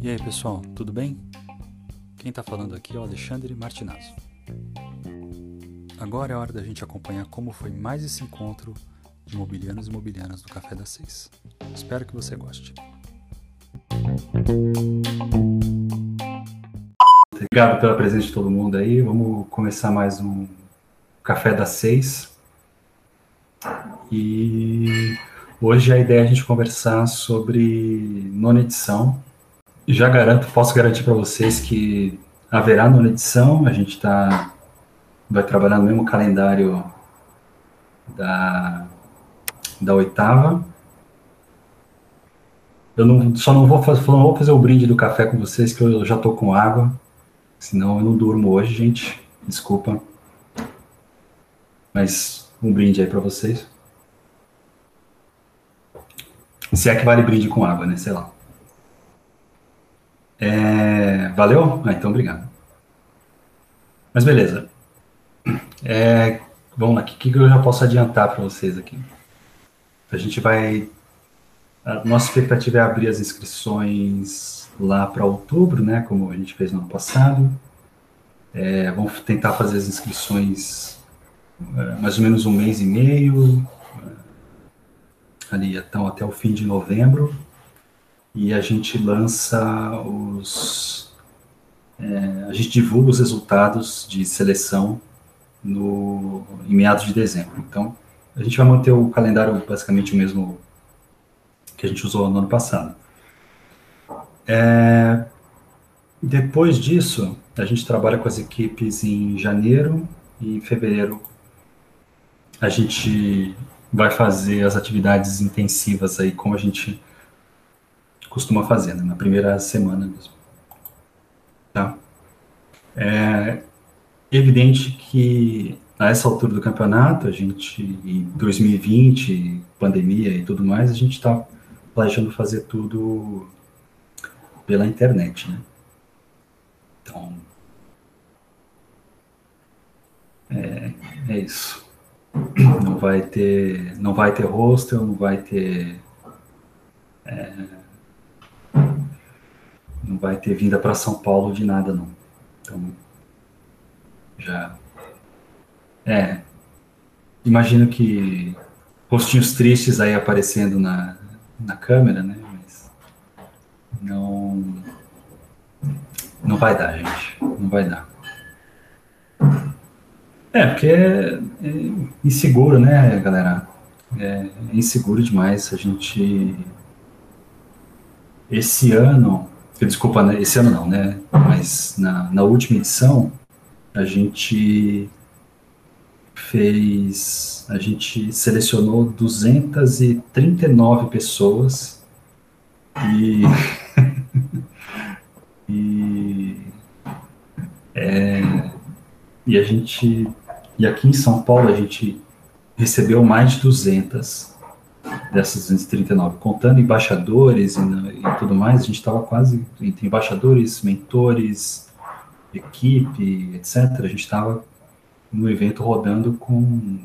E aí pessoal, tudo bem? Quem está falando aqui é o Alexandre Martinazzo. Agora é hora da gente acompanhar como foi mais esse encontro de imobiliários e imobiliárias do Café das Seis. Espero que você goste. Obrigado pela presença de todo mundo aí. Vamos começar mais um Café das Seis. E hoje a ideia é a gente conversar sobre nona edição. Já garanto, posso garantir para vocês que haverá nona edição. A gente tá, vai trabalhar no mesmo calendário da, da oitava. Eu não, só não vou, fazer, não vou fazer o brinde do café com vocês, que eu já tô com água. Senão eu não durmo hoje, gente. Desculpa. Mas um brinde aí para vocês. Se é que vale brinde com água, né? Sei lá. É, valeu? Ah, então obrigado. Mas beleza. É, vamos lá, o que, que eu já posso adiantar para vocês aqui? A gente vai. A nossa expectativa é abrir as inscrições lá para outubro, né? Como a gente fez no ano passado. É, vamos tentar fazer as inscrições é, mais ou menos um mês e meio, ali então, até o fim de novembro e a gente lança os. É, a gente divulga os resultados de seleção no, em meados de dezembro. Então, a gente vai manter o calendário basicamente o mesmo que a gente usou no ano passado. É, depois disso, a gente trabalha com as equipes em janeiro e em fevereiro. A gente vai fazer as atividades intensivas aí, como a gente costuma fazer, né? na primeira semana mesmo. Tá? É evidente que a essa altura do campeonato, a gente, em 2020, pandemia e tudo mais, a gente está planejando fazer tudo pela internet, né? Então, é, é isso. Não vai ter, não vai ter hostel, não vai ter é, não vai ter vinda para São Paulo de nada, não. Então, já. É. Imagino que rostinhos tristes aí aparecendo na, na câmera, né? Mas não. Não vai dar, gente. Não vai dar. É, porque é, é inseguro, né, galera? É inseguro demais a gente. Esse ano, Desculpa, né, esse ano não, né? Mas na, na última edição, a gente fez. A gente selecionou 239 pessoas e. e. É, e a gente. E aqui em São Paulo a gente recebeu mais de 200 dessas 239, contando embaixadores e, e tudo mais, a gente estava quase entre embaixadores, mentores, equipe, etc. A gente estava no evento rodando com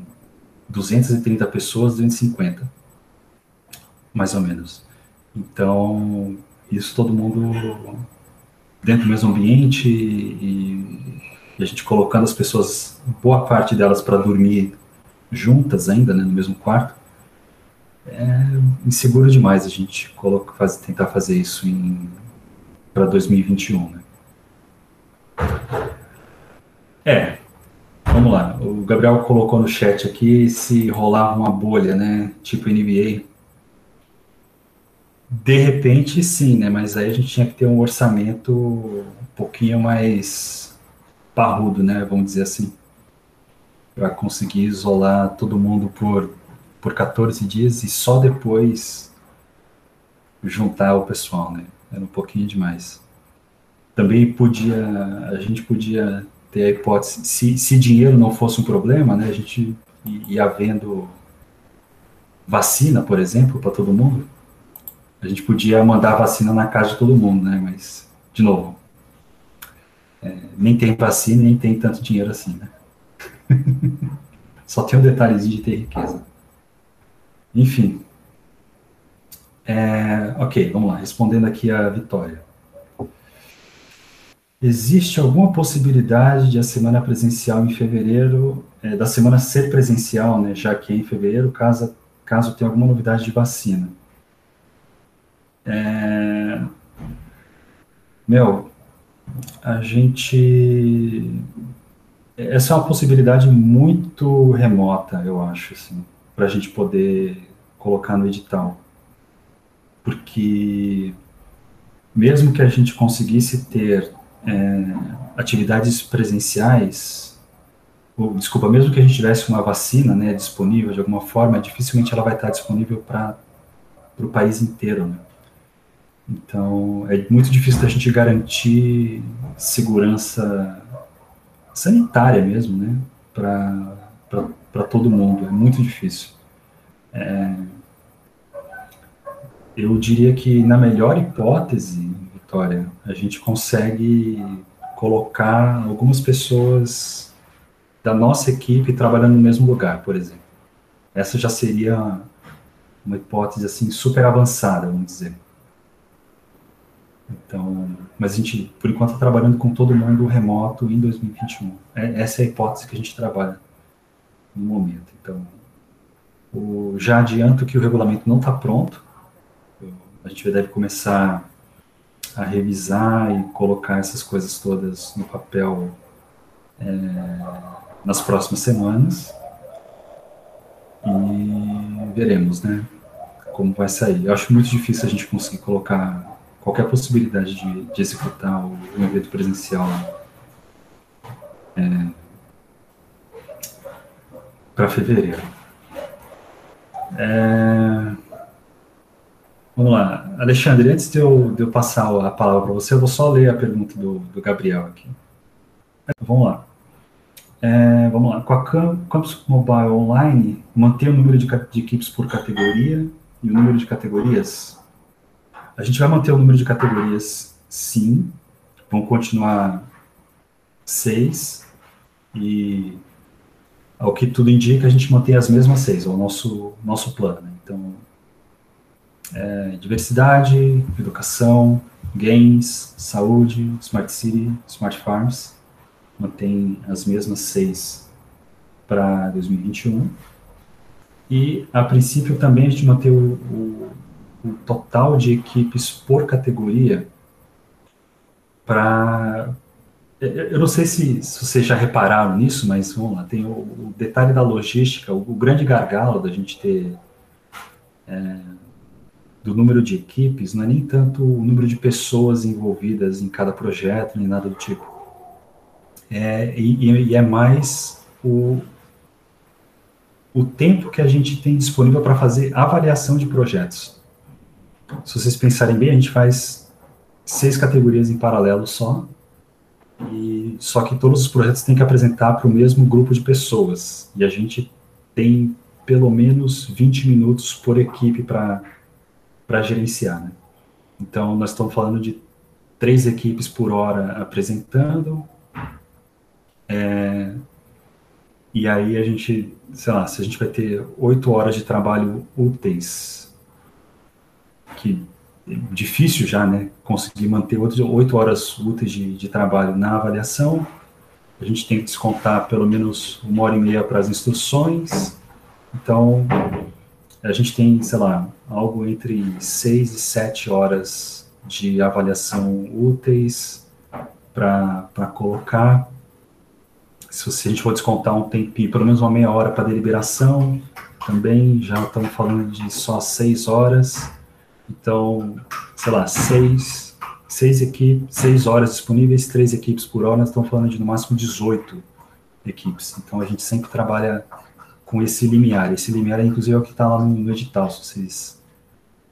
230 pessoas, 250, mais ou menos. Então, isso todo mundo dentro do mesmo ambiente e, a gente colocando as pessoas, boa parte delas para dormir juntas ainda, né, no mesmo quarto é inseguro demais a gente coloca, faz, tentar fazer isso para 2021, né? É, vamos lá. O Gabriel colocou no chat aqui se rolar uma bolha, né? Tipo NBA. De repente, sim, né? Mas aí a gente tinha que ter um orçamento um pouquinho mais parrudo, né? Vamos dizer assim. Para conseguir isolar todo mundo por por 14 dias e só depois juntar o pessoal, né? Era um pouquinho demais. Também podia, a gente podia ter a hipótese, se, se dinheiro não fosse um problema, né? A gente ia havendo vacina, por exemplo, para todo mundo. A gente podia mandar vacina na casa de todo mundo, né? Mas, de novo, é, nem tem vacina, nem tem tanto dinheiro assim, né? Só tem um detalhezinho de ter riqueza. Enfim. É, ok, vamos lá. Respondendo aqui a Vitória. Existe alguma possibilidade de a semana presencial em fevereiro, é, da semana ser presencial, né, já que é em fevereiro, caso, caso tenha alguma novidade de vacina? É, meu, a gente. Essa é uma possibilidade muito remota, eu acho, assim, para a gente poder colocar no edital. Porque, mesmo que a gente conseguisse ter é, atividades presenciais, ou, desculpa, mesmo que a gente tivesse uma vacina né, disponível de alguma forma, dificilmente ela vai estar disponível para o país inteiro. Né? Então, é muito difícil da gente garantir segurança sanitária mesmo, né, para todo mundo. É muito difícil. É, eu diria que, na melhor hipótese, Vitória, a gente consegue colocar algumas pessoas da nossa equipe trabalhando no mesmo lugar, por exemplo. Essa já seria uma hipótese assim super avançada, vamos dizer. Então, mas a gente, por enquanto, está trabalhando com todo mundo remoto em 2021. É, essa é a hipótese que a gente trabalha no momento. Então, o, já adianto que o regulamento não está pronto. A gente deve começar a revisar e colocar essas coisas todas no papel é, nas próximas semanas e veremos, né, como vai sair. Eu acho muito difícil a gente conseguir colocar qualquer possibilidade de, de executar o, evento presencial é, para fevereiro. É, Vamos lá. Alexandre, antes de eu, de eu passar a palavra para você, eu vou só ler a pergunta do, do Gabriel aqui. Vamos lá. É, vamos lá. Com a Campus Mobile Online, manter o número de, de equipes por categoria e o número de categorias? A gente vai manter o número de categorias, sim. Vão continuar seis. E, ao que tudo indica, a gente mantém as mesmas seis, é o nosso, nosso plano. Né? Então, é, diversidade, educação, games, saúde, smart city, smart farms, mantém as mesmas seis para 2021. E, a princípio, também a gente mantém o, o, o total de equipes por categoria para. Eu não sei se, se, vocês já repararam nisso, mas vamos lá, tem o, o detalhe da logística, o, o, grande gargalo da gente ter é, do número de equipes não é nem tanto o número de pessoas envolvidas em cada projeto, nem nada do tipo. É, e, e é mais o, o tempo que a gente tem disponível para fazer avaliação de projetos. Se vocês pensarem bem, a gente faz seis categorias em paralelo só, e só que todos os projetos têm que apresentar para o mesmo grupo de pessoas, e a gente tem pelo menos 20 minutos por equipe para gerenciar. Né? Então, nós estamos falando de três equipes por hora apresentando. É, e aí a gente, sei lá, se a gente vai ter oito horas de trabalho úteis, que é difícil já, né? Conseguir manter oito horas úteis de, de trabalho na avaliação. A gente tem que descontar pelo menos uma hora e meia para as instruções. Então, a gente tem, sei lá, algo entre seis e sete horas de avaliação úteis para colocar. Se a gente for descontar um tempinho, pelo menos uma meia hora para deliberação, também já estamos falando de só seis horas. Então, sei lá, seis, seis, equipes, seis horas disponíveis, três equipes por hora, nós estamos falando de no máximo 18 equipes. Então, a gente sempre trabalha com esse limiar. Esse limiar, é, inclusive, é o que está lá no, no, edital, se vocês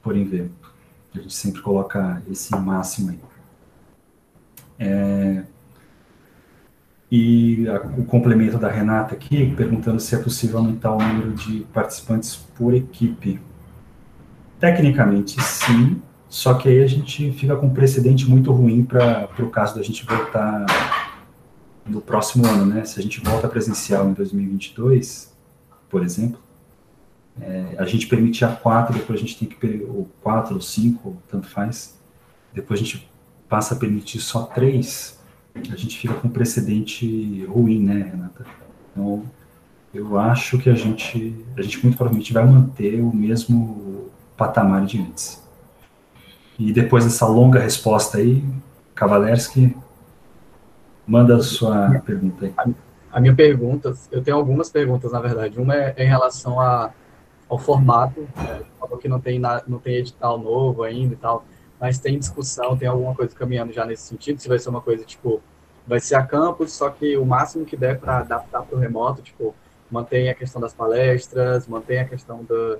forem ver. A gente sempre coloca esse máximo aí. É, e a, o complemento da Renata aqui, perguntando se é possível aumentar o número de participantes por equipe. Tecnicamente, sim, só que aí a gente fica com um precedente muito ruim para o caso da gente voltar no próximo ano, né? Se a gente volta presencial em 2022, por exemplo, É, a gente permitia quatro, depois a gente tem que, ou quatro, ou cinco, tanto faz. Depois a gente passa a permitir só três. A gente fica com um precedente ruim, né, Renata? Então, eu acho que a gente, a gente muito provavelmente vai manter o mesmo patamar de antes. E depois dessa longa resposta aí, Kavalerski, manda sua pergunta aí. A minha pergunta, eu tenho algumas perguntas, na verdade. Uma é, em relação a, ao formato, é, falou que não tem, na, não tem edital novo ainda e tal, mas tem discussão, tem alguma coisa caminhando já nesse sentido, se vai ser uma coisa, tipo, vai ser a campus, só que o máximo que der para adaptar para o remoto, tipo, mantém a questão das palestras, mantém a questão do,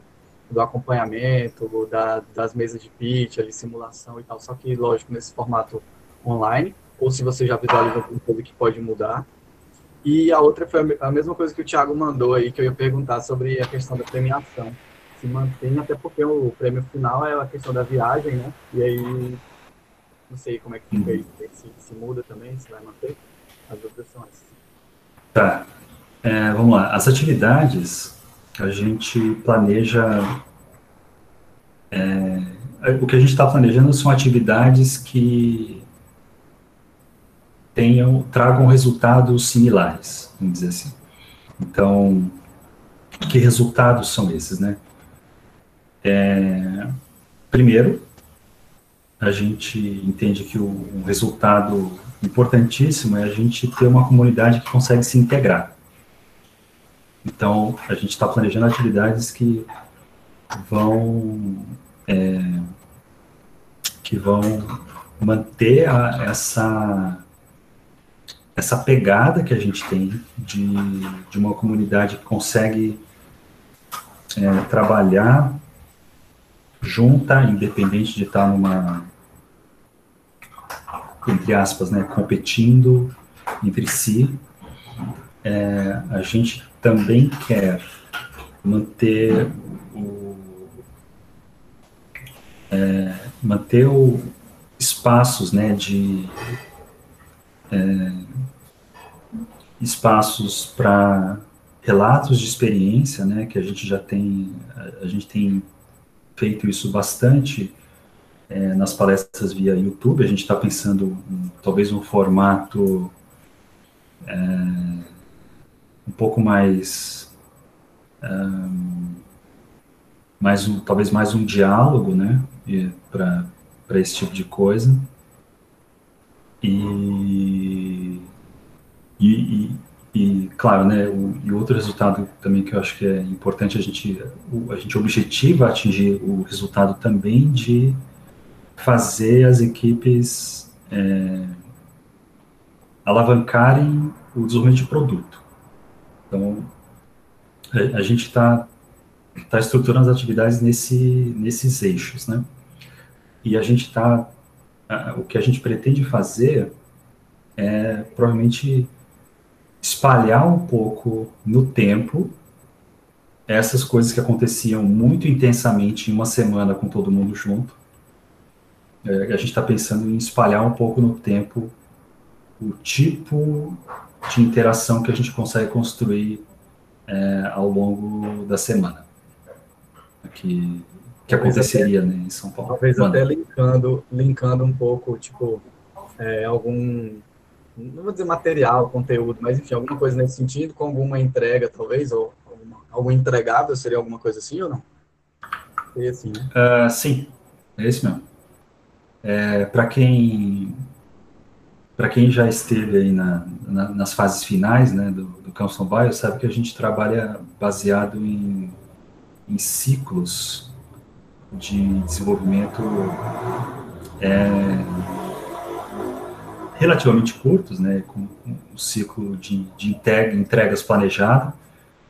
do acompanhamento, da, das mesas de pitch, ali, simulação e tal, só que, lógico, nesse formato online, ou se você já visualiza alguma coisa que pode mudar. E a outra foi a mesma coisa que o Thiago mandou aí, que eu ia perguntar sobre a questão da premiação. Se mantém, até porque o prêmio final é a questão da viagem, né? E aí, não sei como é que fica isso, se, se muda também, se vai manter. As dúvidas são essas. Tá. É, vamos lá. As atividades, a gente planeja. É, o que a gente está planejando são atividades que tenham, tragam resultados similares, vamos dizer assim. Então, que resultados são esses, né? É, primeiro, a gente entende que o, um resultado importantíssimo é a gente ter uma comunidade que consegue se integrar. Então, a gente está planejando atividades que vão é, que vão manter a, essa essa pegada que a gente tem de, de uma comunidade que consegue é, trabalhar junta, independente de estar numa, entre aspas, né, competindo entre si. É, a gente também quer manter o, é, manter o espaços né, de é, espaços para relatos de experiência, né, que a gente já tem, a gente tem feito isso bastante é, nas palestras via YouTube. A gente está pensando em, talvez um formato é, um pouco mais, um, mais um, talvez mais um diálogo, né, para esse tipo de coisa. E, e, e, e claro, né, o, e outro resultado também que eu acho que é importante a gente, a gente objetiva atingir o resultado também de fazer as equipes é, alavancarem o desenvolvimento de produto. Então, a, gente está tá estruturando as atividades nesse, nesses eixos, né? E a gente está o que a gente pretende fazer é provavelmente espalhar um pouco no tempo essas coisas que aconteciam muito intensamente em uma semana com todo mundo junto. É, a gente está pensando em espalhar um pouco no tempo o tipo de interação que a gente consegue construir é, ao longo da semana. Aqui, que aconteceria né, em São Paulo. Talvez Mano. até linkando, linkando um pouco, tipo, é, algum, não vou dizer material, conteúdo, mas enfim, alguma coisa nesse sentido, com alguma entrega, talvez, ou alguma, algum entregável, seria alguma coisa assim ou não? Seria assim, né? Uh, sim, é esse mesmo. É, Para quem para quem já esteve aí na, na, nas fases finais né, do, do Campus Mobile, sabe que a gente trabalha baseado em, em ciclos de desenvolvimento é, relativamente curtos, né, com um ciclo de, de entregas planejado,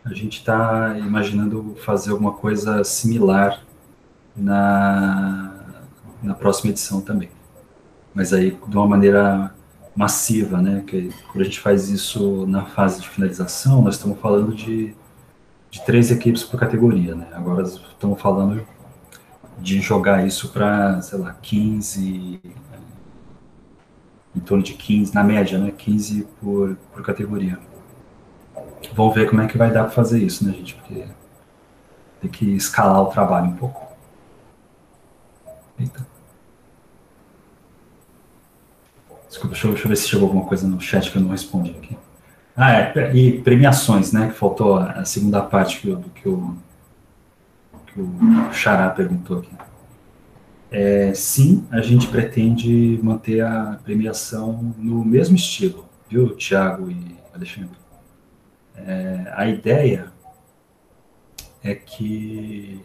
a gente está imaginando fazer alguma coisa similar na, na próxima edição também. Mas aí de uma maneira massiva, né, que quando a gente faz isso na fase de finalização, nós estamos falando de, de três equipes por categoria, né, agora estamos falando de jogar isso para, sei lá, 15, em torno de 15, na média, né, 15 por, por categoria. Vamos ver como é que vai dar para fazer isso, né, gente, porque ter que escalar o trabalho um pouco. Eita. Desculpa, deixa eu, deixa eu ver se chegou alguma coisa no chat que eu não respondi aqui. Ah, é, e premiações, né? Que faltou a segunda parte que, do que o, que o Xará perguntou aqui. É, sim, a gente pretende manter a premiação no mesmo estilo, viu, Tiago e Alexandre? É, a ideia é que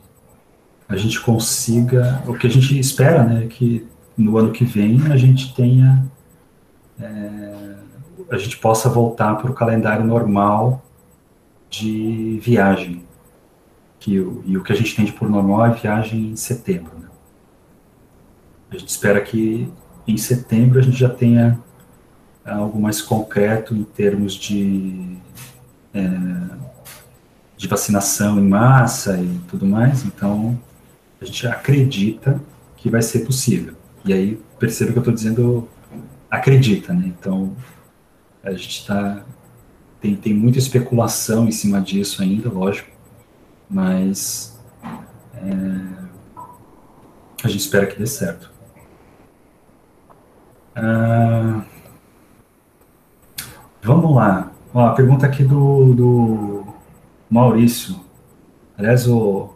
a gente consiga, o que a gente espera, né, que no ano que vem a gente tenha, é, a gente possa voltar para o calendário normal de viagem, que, e o que a gente tem de por normal é viagem em setembro. Né? A gente espera que em setembro a gente já tenha algo mais concreto em termos de, é, de vacinação em massa e tudo mais. Então, a gente acredita que vai ser possível. E aí, perceba que eu estou dizendo acredita, né? Então, a gente está. Tem, tem muita especulação em cima disso ainda, lógico, mas é, a gente espera que dê certo. Ah, vamos lá. Ó, a pergunta aqui do, do Maurício. Aliás, o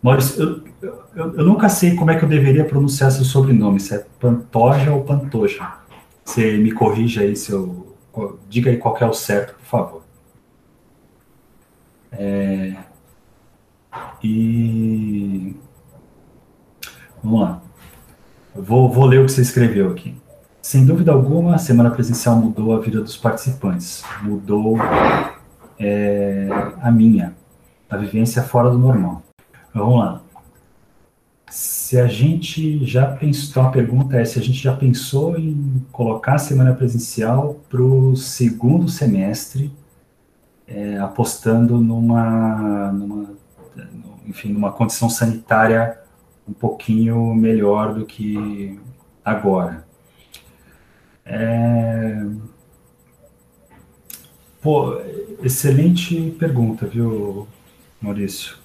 Maurício, eu, eu, eu, nunca sei como é que eu deveria pronunciar seu sobrenome, se é Pantoja ou Pantoja. Você me corrija aí se eu. Diga aí qual é o certo, por favor. É, e. Vamos lá. Vou, vou ler o que você escreveu aqui. Sem dúvida alguma, a semana presencial mudou a vida dos participantes, mudou é, a minha, a vivência fora do normal. Vamos lá. Se a gente já pensou, então a pergunta é se a gente já pensou em colocar a semana presencial para o segundo semestre, é, apostando numa, numa, enfim, numa condição sanitária um pouquinho melhor do que agora. É... Pô, excelente pergunta, viu, Maurício?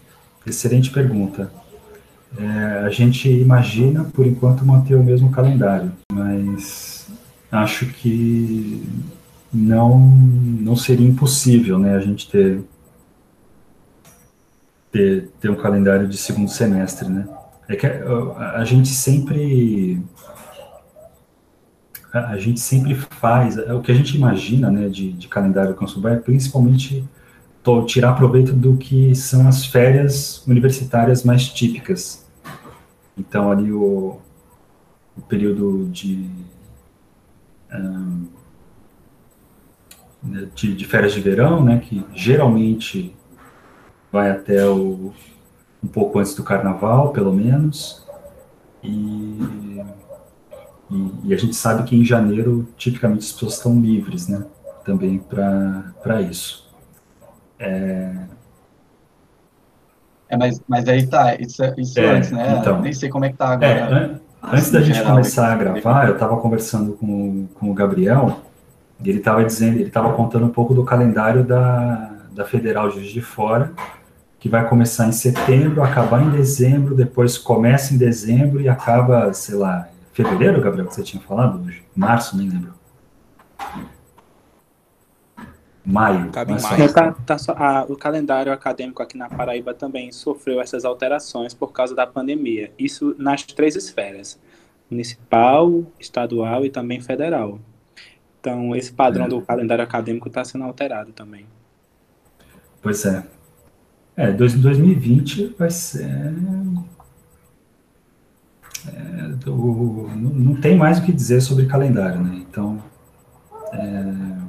Excelente pergunta. É, a gente imagina, por enquanto, manter o mesmo calendário, mas acho que não, não seria impossível né, a gente ter, ter, ter um calendário de segundo semestre. Né? É que a, a gente sempre a gente sempre faz, é o que a gente imagina né, de, de calendário Consubar é principalmente tirar proveito do que são as férias universitárias mais típicas. Então, ali o, o período de, um, né, de, de, férias de verão, né, que geralmente vai até o, um pouco antes do carnaval, pelo menos, e e, e, a gente sabe que em janeiro, tipicamente, as pessoas estão livres, né? Também para isso. É... é, mas, mas aí tá, isso, isso é, antes, né? Então, Nem sei como é que tá agora. É, an antes da gente começar a gravar, eu estava conversando com, com o Gabriel, e ele estava dizendo, ele estava contando um pouco do calendário da, da Federal de Juiz de Fora, que vai começar em setembro, acabar em dezembro, depois começa em dezembro e acaba, sei lá, fevereiro, Gabriel, que você tinha falado hoje? Março, nem lembro. Maio. Cabe em maio. Tá, tá só, ah, o calendário acadêmico aqui na Paraíba também sofreu essas alterações por causa da pandemia. Isso nas três esferas: municipal, estadual e também federal. Então, esse padrão é. do calendário acadêmico está sendo alterado também. Pois é. É, 2020 vai ser é, do, não, não, tem mais o que dizer sobre calendário, né? Então, é,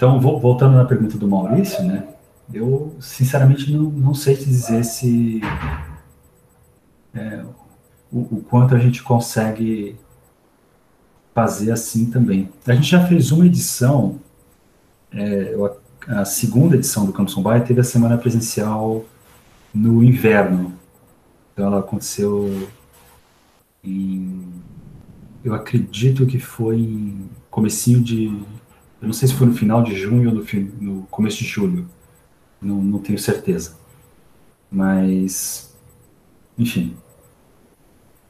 então voltando na pergunta do Maurício, né? Eu sinceramente não, não sei te dizer se é, o, o quanto a gente consegue fazer assim também. A gente já fez uma edição, é, a segunda edição do Campus Bay teve a semana presencial no inverno. Então ela aconteceu em eu acredito que foi em comecinho de eu não sei se foi no final de junho ou no, no começo de julho não, não tenho certeza. Mas, enfim,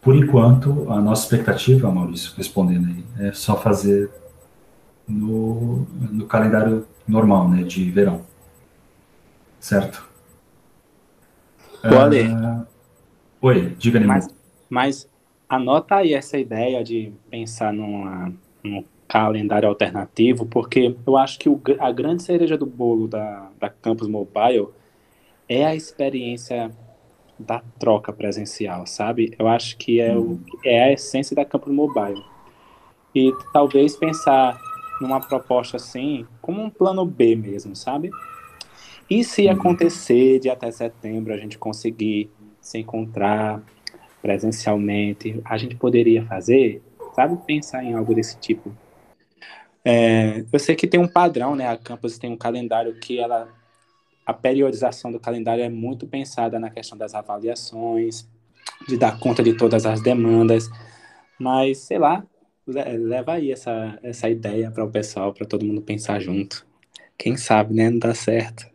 por enquanto, a nossa expectativa, Maurício, respondendo aí, é só fazer no, no calendário normal, né, de verão. Certo? Pode. Uh, oi, diga, Mas, mas anota aí essa ideia de pensar numa, num calendário alternativo, porque eu acho que o, a grande cereja do bolo da, da Campus Mobile é a experiência da troca presencial, sabe? Eu acho que é, o, é a essência da Campus Mobile. E talvez pensar numa proposta assim, como um plano B mesmo, sabe? E se uhum. acontecer de até setembro a gente conseguir se encontrar presencialmente, a gente poderia fazer, sabe? Pensar em algo desse tipo. É, eu sei que tem um padrão, né? A campus tem um calendário que ela a periodização do calendário é muito pensada na questão das avaliações, de dar conta de todas as demandas, mas sei lá, leva aí essa, essa ideia para o pessoal, para todo mundo pensar junto. Quem sabe, né? Não dá certo.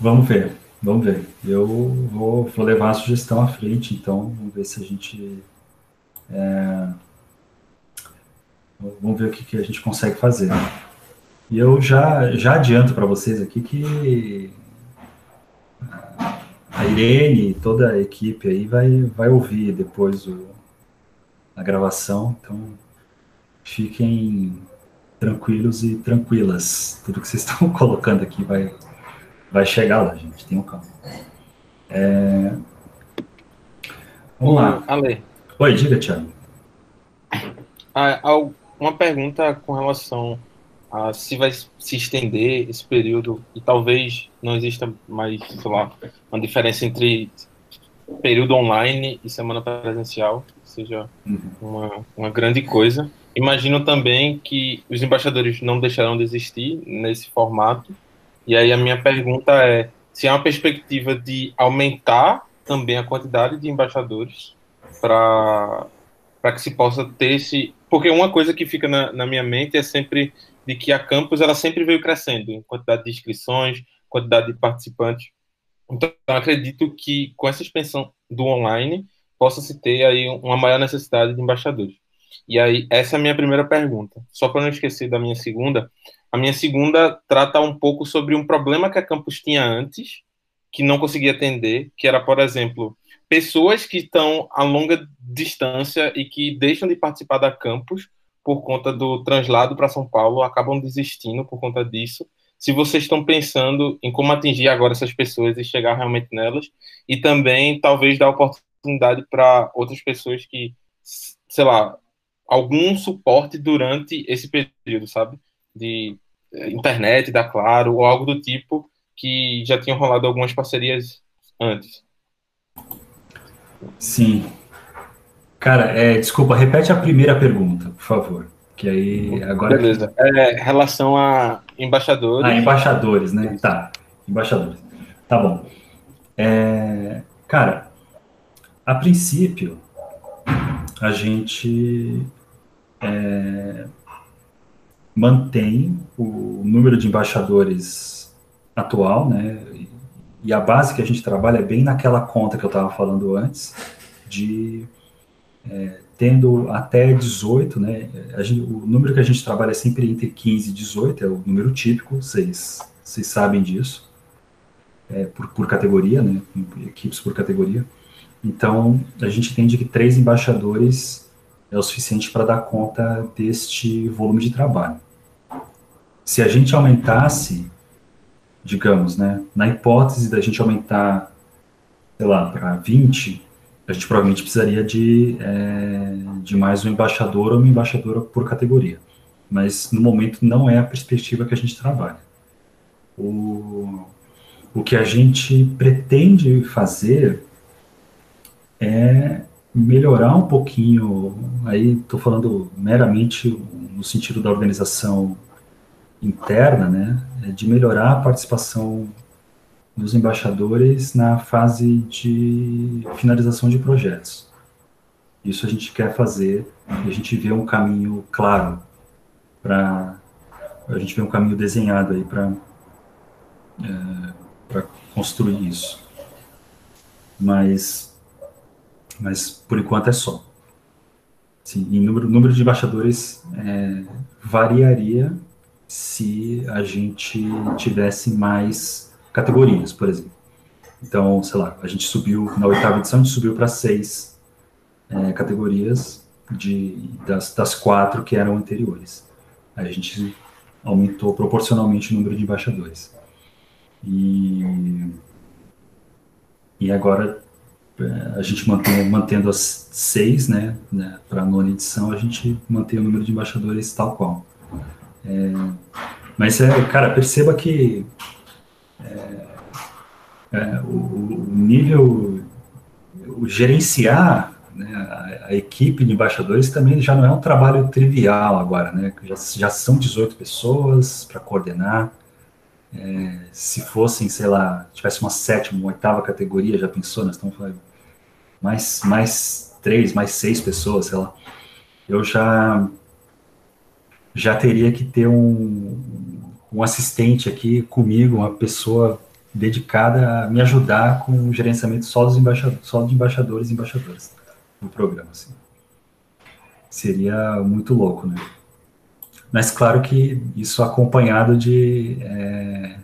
Vamos ver, vamos ver. Eu vou, vou levar a sugestão à frente, então, vamos ver se a gente. É, vamos ver o que, que a gente consegue fazer. E eu já, já adianto para vocês aqui que a Irene e toda a equipe aí vai, vai ouvir depois o, a gravação, então fiquem tranquilos e tranquilas. Tudo que vocês estão colocando aqui vai, vai chegar lá, gente. Tenham calma. É... Vamos lá. Ale. Oi, diga, Thiago. Ah, uma pergunta com relação a se vai se estender esse período e talvez não exista mais, sei lá, uma diferença entre período online e semana presencial, seja uhum. uma, uma grande coisa. Imagino também que os embaixadores não deixarão de existir nesse formato. E aí a minha pergunta é se há uma perspectiva de aumentar também a quantidade de embaixadores para para que se possa ter esse porque uma coisa que fica na, na minha mente é sempre de que a campus ela sempre veio crescendo em quantidade de inscrições, quantidade de participantes. Então, acredito que com essa expansão do online possa se ter aí uma maior necessidade de embaixadores. E aí, essa é a minha primeira pergunta. Só para não esquecer da minha segunda, a minha segunda trata um pouco sobre um problema que a campus tinha antes, que não conseguia atender, que era, por exemplo, pessoas que estão a longa distância e que deixam de participar da campus por conta do translado para São Paulo, acabam desistindo por conta disso. Se vocês estão pensando em como atingir agora essas pessoas e chegar realmente nelas, e também talvez dar oportunidade para outras pessoas que, sei lá, algum suporte durante esse período, sabe? De eh, internet, da Claro, ou algo do tipo, que já tinham rolado algumas parcerias antes. Sim, Cara, é, desculpa, repete a primeira pergunta, por favor. Que aí agora. Beleza. É relação a embaixadores. Ah, embaixadores, né? Tá. Embaixadores. Tá bom. É, cara, a princípio, a gente é, mantém o número de embaixadores atual, né? E a base que a gente trabalha é bem naquela conta que eu estava falando antes, de é, tendo até 18, né? Gente, o número que a gente trabalha é sempre entre 15 e 18, é o número típico, vocês, vocês sabem disso, é, por, por categoria, né? Equipes por categoria. Então, a gente entende que três embaixadores é o suficiente para dar conta deste volume de trabalho. Se a gente aumentasse, digamos, né, na hipótese da gente aumentar, sei lá, para 20, a gente provavelmente precisaria de, é, de mais um embaixador ou uma embaixadora por categoria. Mas no momento não é a perspectiva que a gente trabalha. O, o que a gente pretende fazer é melhorar um pouquinho, aí estou falando meramente no sentido da organização interna, né, é de melhorar a participação dos embaixadores na fase de finalização de projetos. Isso a gente quer fazer e a gente vê um caminho claro para a gente vê um caminho desenhado aí para é, para construir isso. Mas, mas por enquanto é só. Sim, em número, número de embaixadores é, variaria se a gente tivesse mais categorias, por exemplo. Então, sei lá, a gente subiu, na oitava edição, a gente subiu para seis é, categorias de, das, das quatro que eram anteriores. Aí a gente aumentou proporcionalmente o número de embaixadores. E, e agora é, a gente mantém, mantendo as seis, né, né para a nona edição, a gente mantém o número de embaixadores tal qual. É, mas, é, cara, perceba que é, é, o, o, nível, o gerenciar né, a, a, equipe de embaixadores também já não é um trabalho trivial agora, né? Já, já são 18 pessoas para coordenar. É, se fossem, sei lá, tivesse uma sétima, uma oitava categoria, já pensou? Nós estamos falando mais, mais três, mais seis pessoas, sei lá. Eu já já teria que ter um, um assistente aqui comigo, uma pessoa dedicada a me ajudar com o gerenciamento só dos embaixadores, só de embaixadores e embaixadoras no programa. Assim. Seria muito louco, né? Mas claro que isso acompanhado de, é,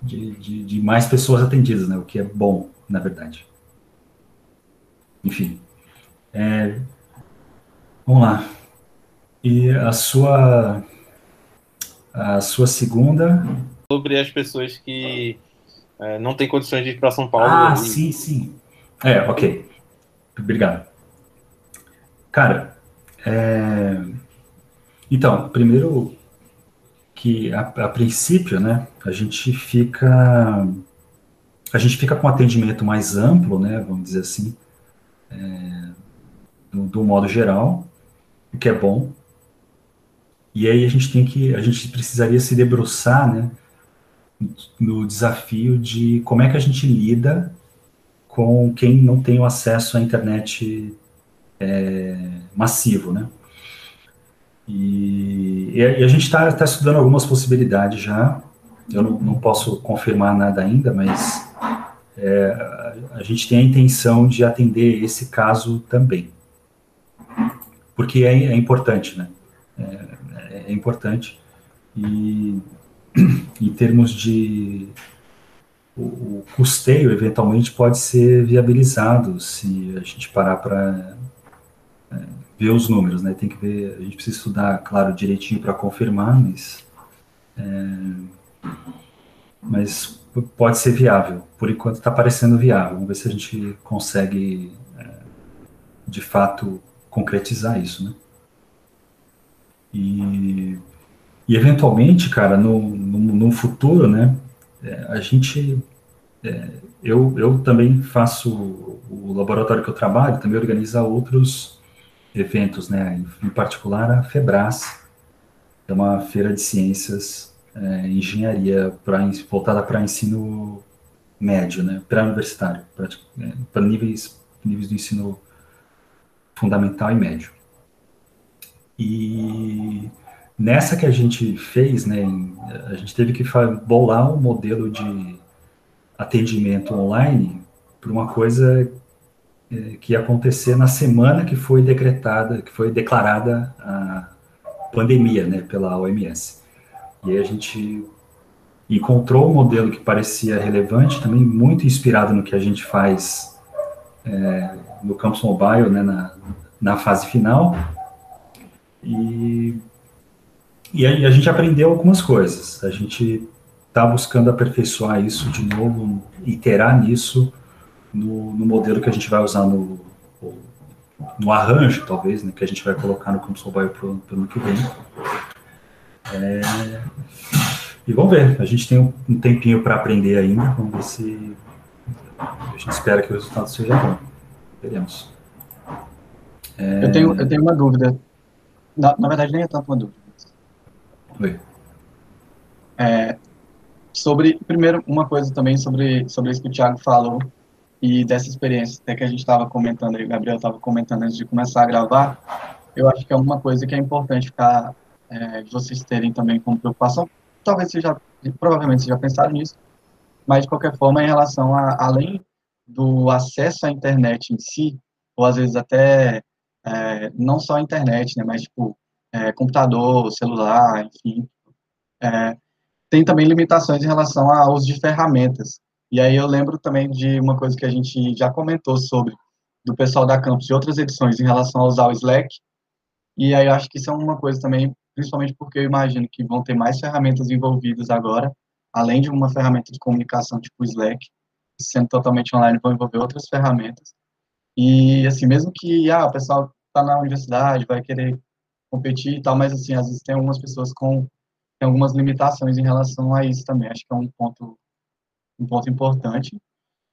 de, de, de, mais pessoas atendidas, né? O que é bom, na verdade. Enfim. É, vamos lá. E a sua a sua segunda sobre as pessoas que é, não têm condições de ir para São Paulo. Ah, e... sim, sim. É, ok. Obrigado. Cara, é... então, primeiro que a, a, princípio, né, a gente fica a gente fica com um atendimento mais amplo, né, vamos dizer assim, é, do, do modo geral, o que é bom. E aí a gente tem que, a gente precisaria se debruçar, né, no desafio de como é que a gente lida com quem não tem o acesso à internet é, massivo, né? E, e a gente está tá estudando algumas possibilidades já. Eu não, não posso confirmar nada ainda, mas é, a gente tem a intenção de atender esse caso também, porque é, é importante, né? É, é importante e em termos de o, o, custeio eventualmente pode ser viabilizado se a gente parar para é, ver os números, né? Tem que ver, a gente precisa estudar, claro, direitinho para confirmar, mas é, mas pode ser viável. Por enquanto está parecendo viável. Vamos ver se a gente consegue é, de fato concretizar isso, né? E e eventualmente, cara, no, no, no futuro, né, é, a gente, é, eu, eu também faço o laboratório que eu trabalho, também organiza outros eventos, né, em, particular a Febras, é uma feira de ciências, é, engenharia pra, voltada para ensino médio, né, pré-universitário, para é, níveis, níveis do ensino fundamental e médio. E Nessa que a gente fez, né, a gente teve que bolar um modelo de atendimento online para uma coisa é, que ia acontecer na semana que foi decretada, que foi declarada a pandemia, né, pela OMS. E aí a gente encontrou um modelo que parecia relevante, também muito inspirado no que a gente faz é, no Campus Mobile, né, na, na fase final. E e aí a gente aprendeu algumas coisas. A gente está buscando aperfeiçoar isso de novo, iterar nisso no, no, modelo que a gente vai usar no, no arranjo, talvez, né, que a gente vai colocar no Campus Mobile para o ano que vem. É, e vamos ver, a gente tem um, tempinho para aprender ainda, vamos ver se a gente espera que o resultado seja bom. Veremos. É... Eu, tenho, eu tenho uma dúvida. Na, na verdade, nem é tanto uma dúvida. Oi. É, sobre, primeiro, uma coisa também sobre, sobre isso que o Thiago falou e dessa experiência até que a gente estava comentando, o Gabriel estava comentando antes de começar a gravar, eu acho que é uma coisa que é importante ficar é, vocês terem também como preocupação, talvez vocês já, provavelmente vocês já pensaram nisso, mas de qualquer forma, em relação a, além do acesso à internet em si, ou às vezes até é, não só a internet, né, mas tipo é, computador, celular, enfim, é, tem também limitações em relação ao uso de ferramentas. E aí eu lembro também de uma coisa que a gente já comentou sobre do pessoal da Campus e outras edições em relação a usar o Slack. E aí eu acho que isso é uma coisa também, principalmente porque eu imagino que vão ter mais ferramentas envolvidas agora, além de uma ferramenta de comunicação tipo Slack, sendo totalmente online, vão envolver outras ferramentas. E, assim, mesmo que, ah, o pessoal está na universidade, vai querer competir e tal, mas, assim, às vezes tem algumas pessoas com tem algumas limitações em relação a isso também. Acho que é um ponto, um ponto importante.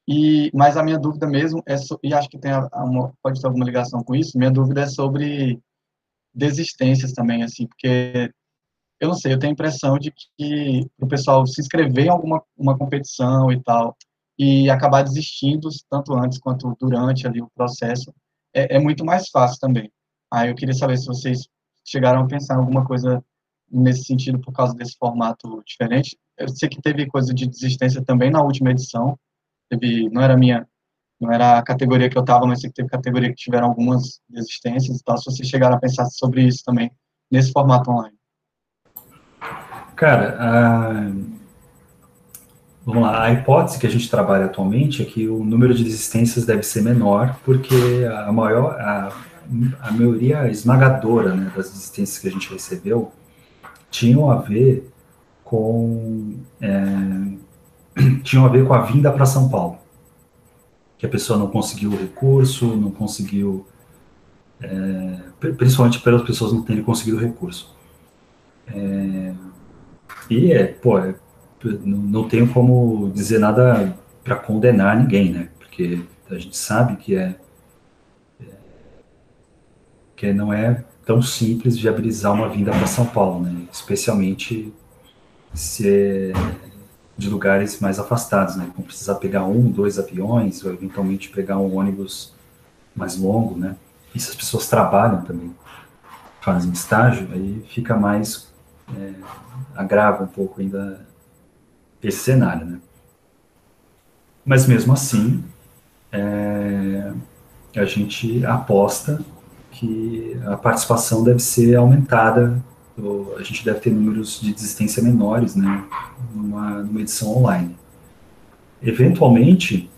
E, mas a minha dúvida mesmo é, so, e acho que tem uma, pode ter alguma ligação com isso, minha dúvida é sobre desistências também, assim, porque eu não sei, eu tenho a impressão de que o pessoal se inscrever em alguma uma competição e tal, e acabar desistindo, tanto antes quanto durante ali o processo, é, é muito mais fácil também. Aí eu queria saber se vocês chegaram a pensar em alguma coisa nesse sentido por causa desse formato diferente. Eu sei que teve coisa de desistência também na última edição, teve, não era minha, não era a categoria que eu estava, mas sei que teve categoria que tiveram algumas desistências e tal, se vocês chegaram a pensar sobre isso também, nesse formato online. Cara, a... vamos lá, a hipótese que a gente trabalha atualmente é que o número de desistências deve ser menor, porque a maior, a, a maioria esmagadora né, das desistências que a gente recebeu tinham a ver com é, tinham a ver com a vinda para São Paulo. Que a pessoa não conseguiu o recurso, não conseguiu. É, principalmente pelas pessoas não terem conseguido recurso. É, e é, pô, é, não, tenho como dizer nada para condenar ninguém, né? Porque a gente sabe que é, é que não é tão simples viabilizar uma vinda para São Paulo, né? Especialmente se é de lugares mais afastados, né? Como precisar pegar um, dois aviões, ou eventualmente pegar um ônibus mais longo, né? E se as pessoas trabalham também, fazem estágio, aí fica mais, é, agrava um pouco ainda esse cenário, né? Mas mesmo assim, é, a gente aposta que a participação deve ser aumentada a gente deve ter números de desistência menores, né, numa, numa edição online. Eventualmente,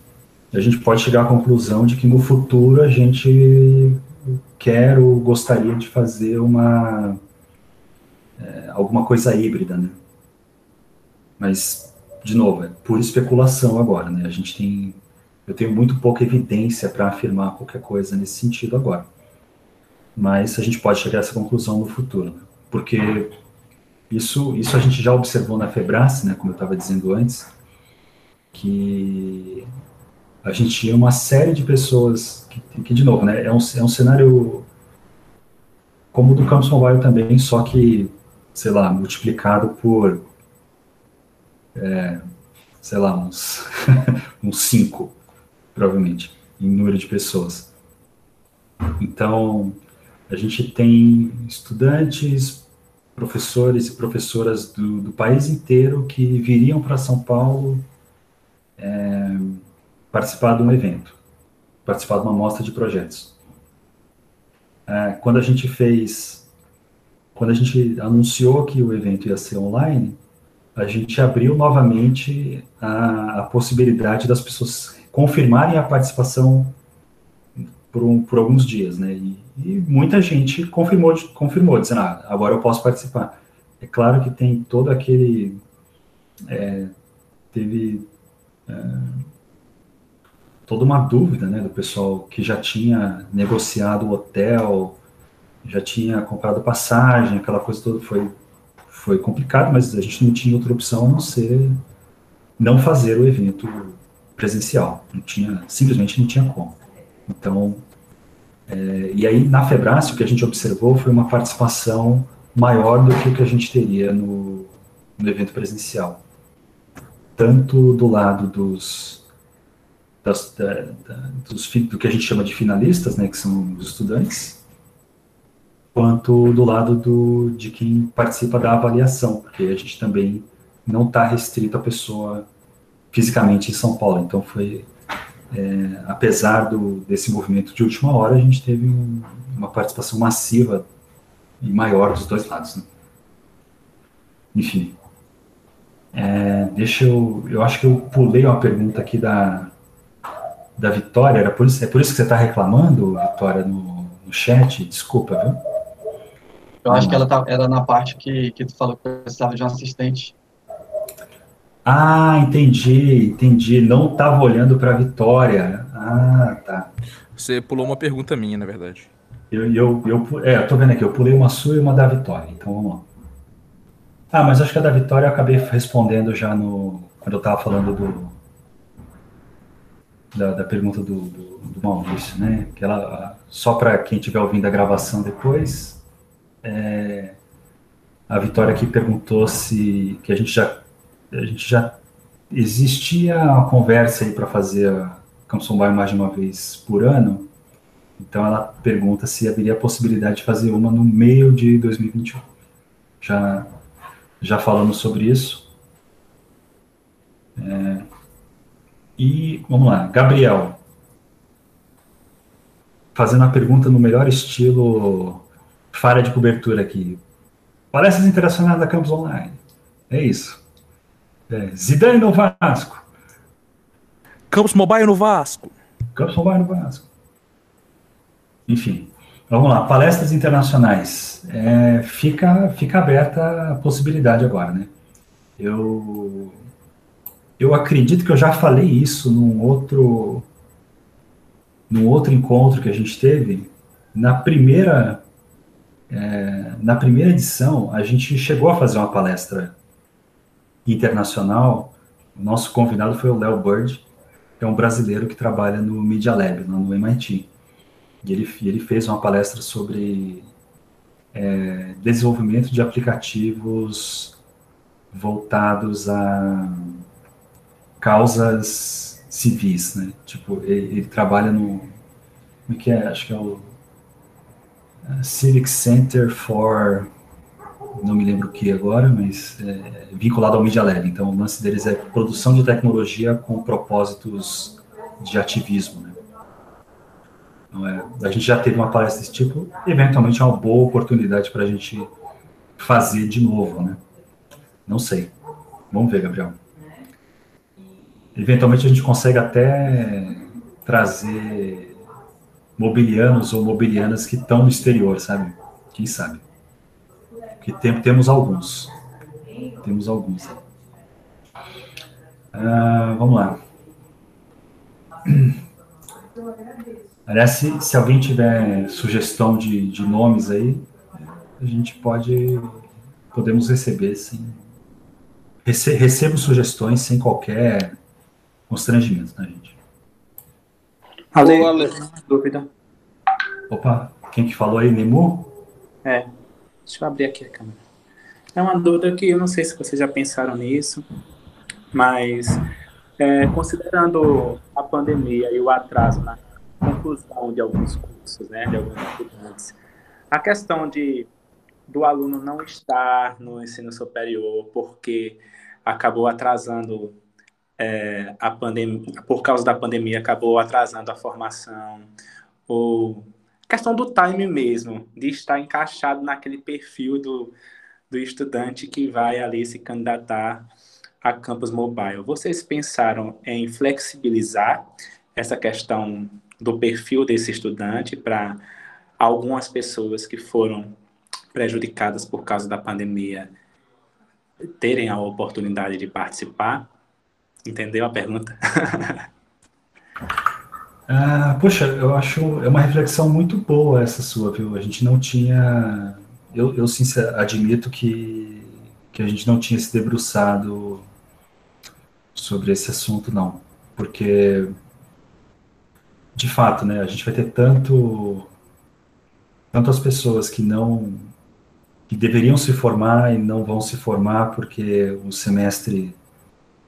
a gente pode chegar à conclusão de que no futuro a gente quer ou gostaria de fazer uma é, alguma coisa híbrida, né? Mas de novo, é pura especulação agora, né? A gente tem eu tenho muito pouca evidência para afirmar qualquer coisa nesse sentido agora. Mas a gente pode chegar a essa conclusão no futuro. Né? porque isso, isso a gente já observou na Febras, né, como eu estava dizendo antes, que a gente tinha uma série de pessoas, que, que de novo, né, é um, é um cenário como o do Campus Mobile também, só que, sei lá, multiplicado por, é, sei lá, uns, uns cinco, provavelmente, em número de pessoas. Então, a gente tem estudantes, professores e professoras do, do país inteiro que viriam para São Paulo é, participar de um evento, participar de uma mostra de projetos. É, quando a gente fez, quando a gente anunciou que o evento ia ser online, a gente abriu novamente a, a possibilidade das pessoas confirmarem a participação por, um, por alguns dias, né? E, e, muita gente confirmou, confirmou, dizendo, ah, agora eu posso participar. É claro que tem todo aquele, é, teve é, toda uma dúvida, né, do pessoal que já tinha negociado o hotel, já tinha comprado passagem, aquela coisa toda foi foi complicado, mas a gente não tinha outra opção a não ser não fazer o evento presencial. Não tinha, simplesmente não tinha como. Então, é, e aí na Febrace o que a gente observou foi uma participação maior do que o que a gente teria no, no evento presencial. Tanto do lado dos, das, da, da, dos, do que a gente chama de finalistas, né, que são os estudantes, quanto do lado do, de quem participa da avaliação, porque a gente também não está restrito à pessoa fisicamente em São Paulo. Então, foi, é, apesar do, desse movimento de última hora, a gente teve um, uma participação massiva e maior dos dois lados. Né? Enfim. É, deixa eu. Eu acho que eu pulei uma pergunta aqui da, da Vitória. Era por isso, é por isso que você está reclamando, Vitória, no, no chat? Desculpa, viu? Eu acho que ela tá, era na parte que, que tu falou que precisava de um assistente. Ah, entendi, entendi. Não estava olhando para a Vitória. Ah, tá. Você pulou uma pergunta minha, na verdade. Eu, eu, eu, é, eu tô vendo aqui, eu pulei uma sua e uma da Vitória, então vamos lá. Ah, mas acho que a da Vitória eu acabei respondendo já no. Quando eu estava falando do. Da, da pergunta do, do, do, Maurício, né? Que ela, só para quem estiver ouvindo a gravação depois, é, a Vitória aqui perguntou se que a gente já a gente já existia uma conversa aí para fazer a Campson Bar mais de uma vez por ano. Então ela pergunta se haveria a possibilidade de fazer uma no meio de 2021. Já já falamos sobre isso. É, e vamos lá, Gabriel, fazendo a pergunta no melhor estilo falha de cobertura aqui. Palestras internacionais da Campus Online. É isso. É, Zidane no Vasco. Campos Mobile no Vasco. Campos Mobile no Vasco. Enfim, vamos lá. Palestras internacionais. É, fica, fica aberta a possibilidade agora, né? Eu, eu acredito que eu já falei isso num outro, num outro encontro que a gente teve. Na primeira, é, na primeira edição, a gente chegou a fazer uma palestra internacional, o nosso convidado foi o Léo Bird, que é um brasileiro que trabalha no Media Lab, no MIT. E ele, ele fez uma palestra sobre é, desenvolvimento de aplicativos voltados a causas civis, né? Tipo, ele, ele trabalha no, como é que é? Acho que é o Civic Center for não me lembro o que agora, mas é, vinculado ao Media Lab. Então, o lance deles é produção de tecnologia com propósitos de ativismo. Né? Então, é, a gente já teve uma palestra desse tipo, eventualmente é uma boa oportunidade para a gente fazer de novo, né? Não sei. Vamos ver, Gabriel. Eventualmente a gente consegue até trazer mobilianos ou mobilianas que estão no exterior, sabe? Quem sabe? que tem, temos alguns. Temos alguns. Ah, vamos lá. Aliás, se, se alguém tiver sugestão de, de nomes aí, a gente pode. Podemos receber, sim. Rece, recebo sugestões sem qualquer constrangimento, né, gente? Ale, Ale. dúvida. Opa, quem que falou aí? Nemu? É. Deixa eu abrir aqui a câmera. É uma dúvida que eu não sei se vocês já pensaram nisso, mas é, considerando a pandemia e o atraso na conclusão de alguns cursos, né, de alguns estudantes, a questão de do aluno não estar no ensino superior porque acabou atrasando é, a por causa da pandemia, acabou atrasando a formação, ou questão do time mesmo, de estar encaixado naquele perfil do, do estudante que vai ali se candidatar a campus mobile. Vocês pensaram em flexibilizar essa questão do perfil desse estudante para algumas pessoas que foram prejudicadas por causa da pandemia terem a oportunidade de participar? Entendeu a pergunta? Ah, poxa, eu acho é uma reflexão muito boa essa sua, viu? A gente não tinha, eu, eu sincer, admito que, que a gente não tinha se debruçado sobre esse assunto, não, porque de fato, né, a gente vai ter tanto tantas pessoas que não que deveriam se formar e não vão se formar porque o semestre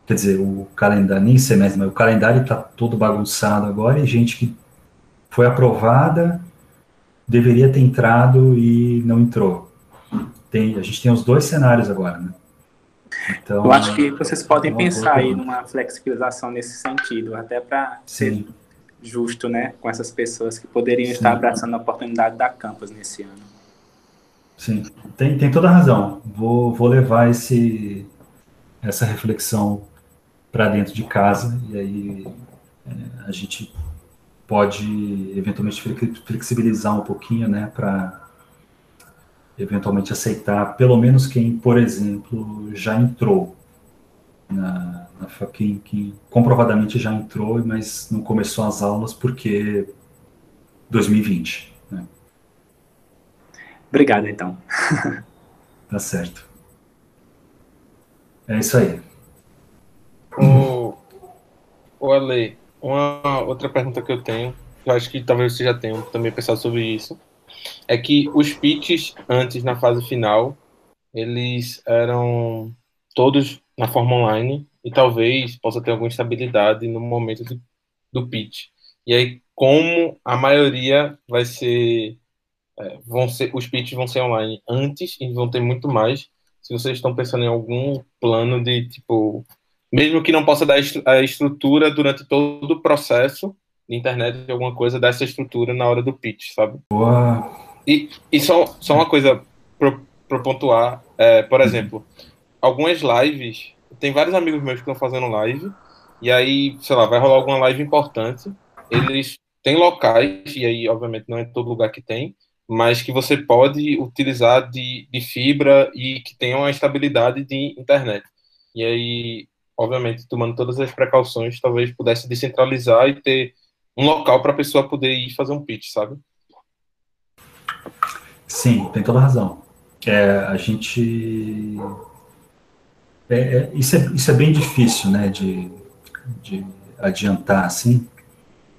quer dizer, o calendário, nem semestre, mas o calendário está todo bagunçado agora, e gente que foi aprovada deveria ter entrado e não entrou. Tem, a gente tem os dois cenários agora, né? Então, Eu acho que vocês podem pensar aí numa flexibilização nesse sentido, até para ser justo, né, com essas pessoas que poderiam Sim. estar abraçando a oportunidade da campus nesse ano. Sim, tem, tem toda a razão. Vou, vou levar esse, essa reflexão para dentro de casa e aí é, a gente pode eventualmente flexibilizar um pouquinho, né, para eventualmente aceitar pelo menos quem, por exemplo, já entrou na, na quem, quem comprovadamente já entrou, mas não começou as aulas porque 2020. Né? Obrigado, então. tá certo. É isso aí. O, o Ale, uma outra pergunta que eu tenho, eu acho que talvez você já tenha também pensado sobre isso, é que os pitches antes, na fase final, eles eram todos na forma online e talvez possa ter alguma instabilidade no momento do, do pitch. E aí, como a maioria vai ser, é, vão ser, os pitches vão ser online antes e vão ter muito mais. Se vocês estão pensando em algum plano de tipo mesmo que não possa dar a estrutura durante todo o processo de internet, alguma coisa dessa estrutura na hora do pitch, sabe? Uau. E, e só, só uma coisa para pontuar, é, por exemplo, algumas lives, tem vários amigos meus que estão fazendo live, e aí, sei lá, vai rolar alguma live importante, eles têm locais, e aí, obviamente, não é todo lugar que tem, mas que você pode utilizar de, de fibra e que tenham uma estabilidade de internet. E aí, obviamente, tomando todas as precauções, talvez pudesse descentralizar e ter um local para a pessoa poder ir fazer um pitch, sabe? Sim, tem toda razão. É, a gente. É, é, isso, é, isso é bem difícil, né, de, de adiantar, assim,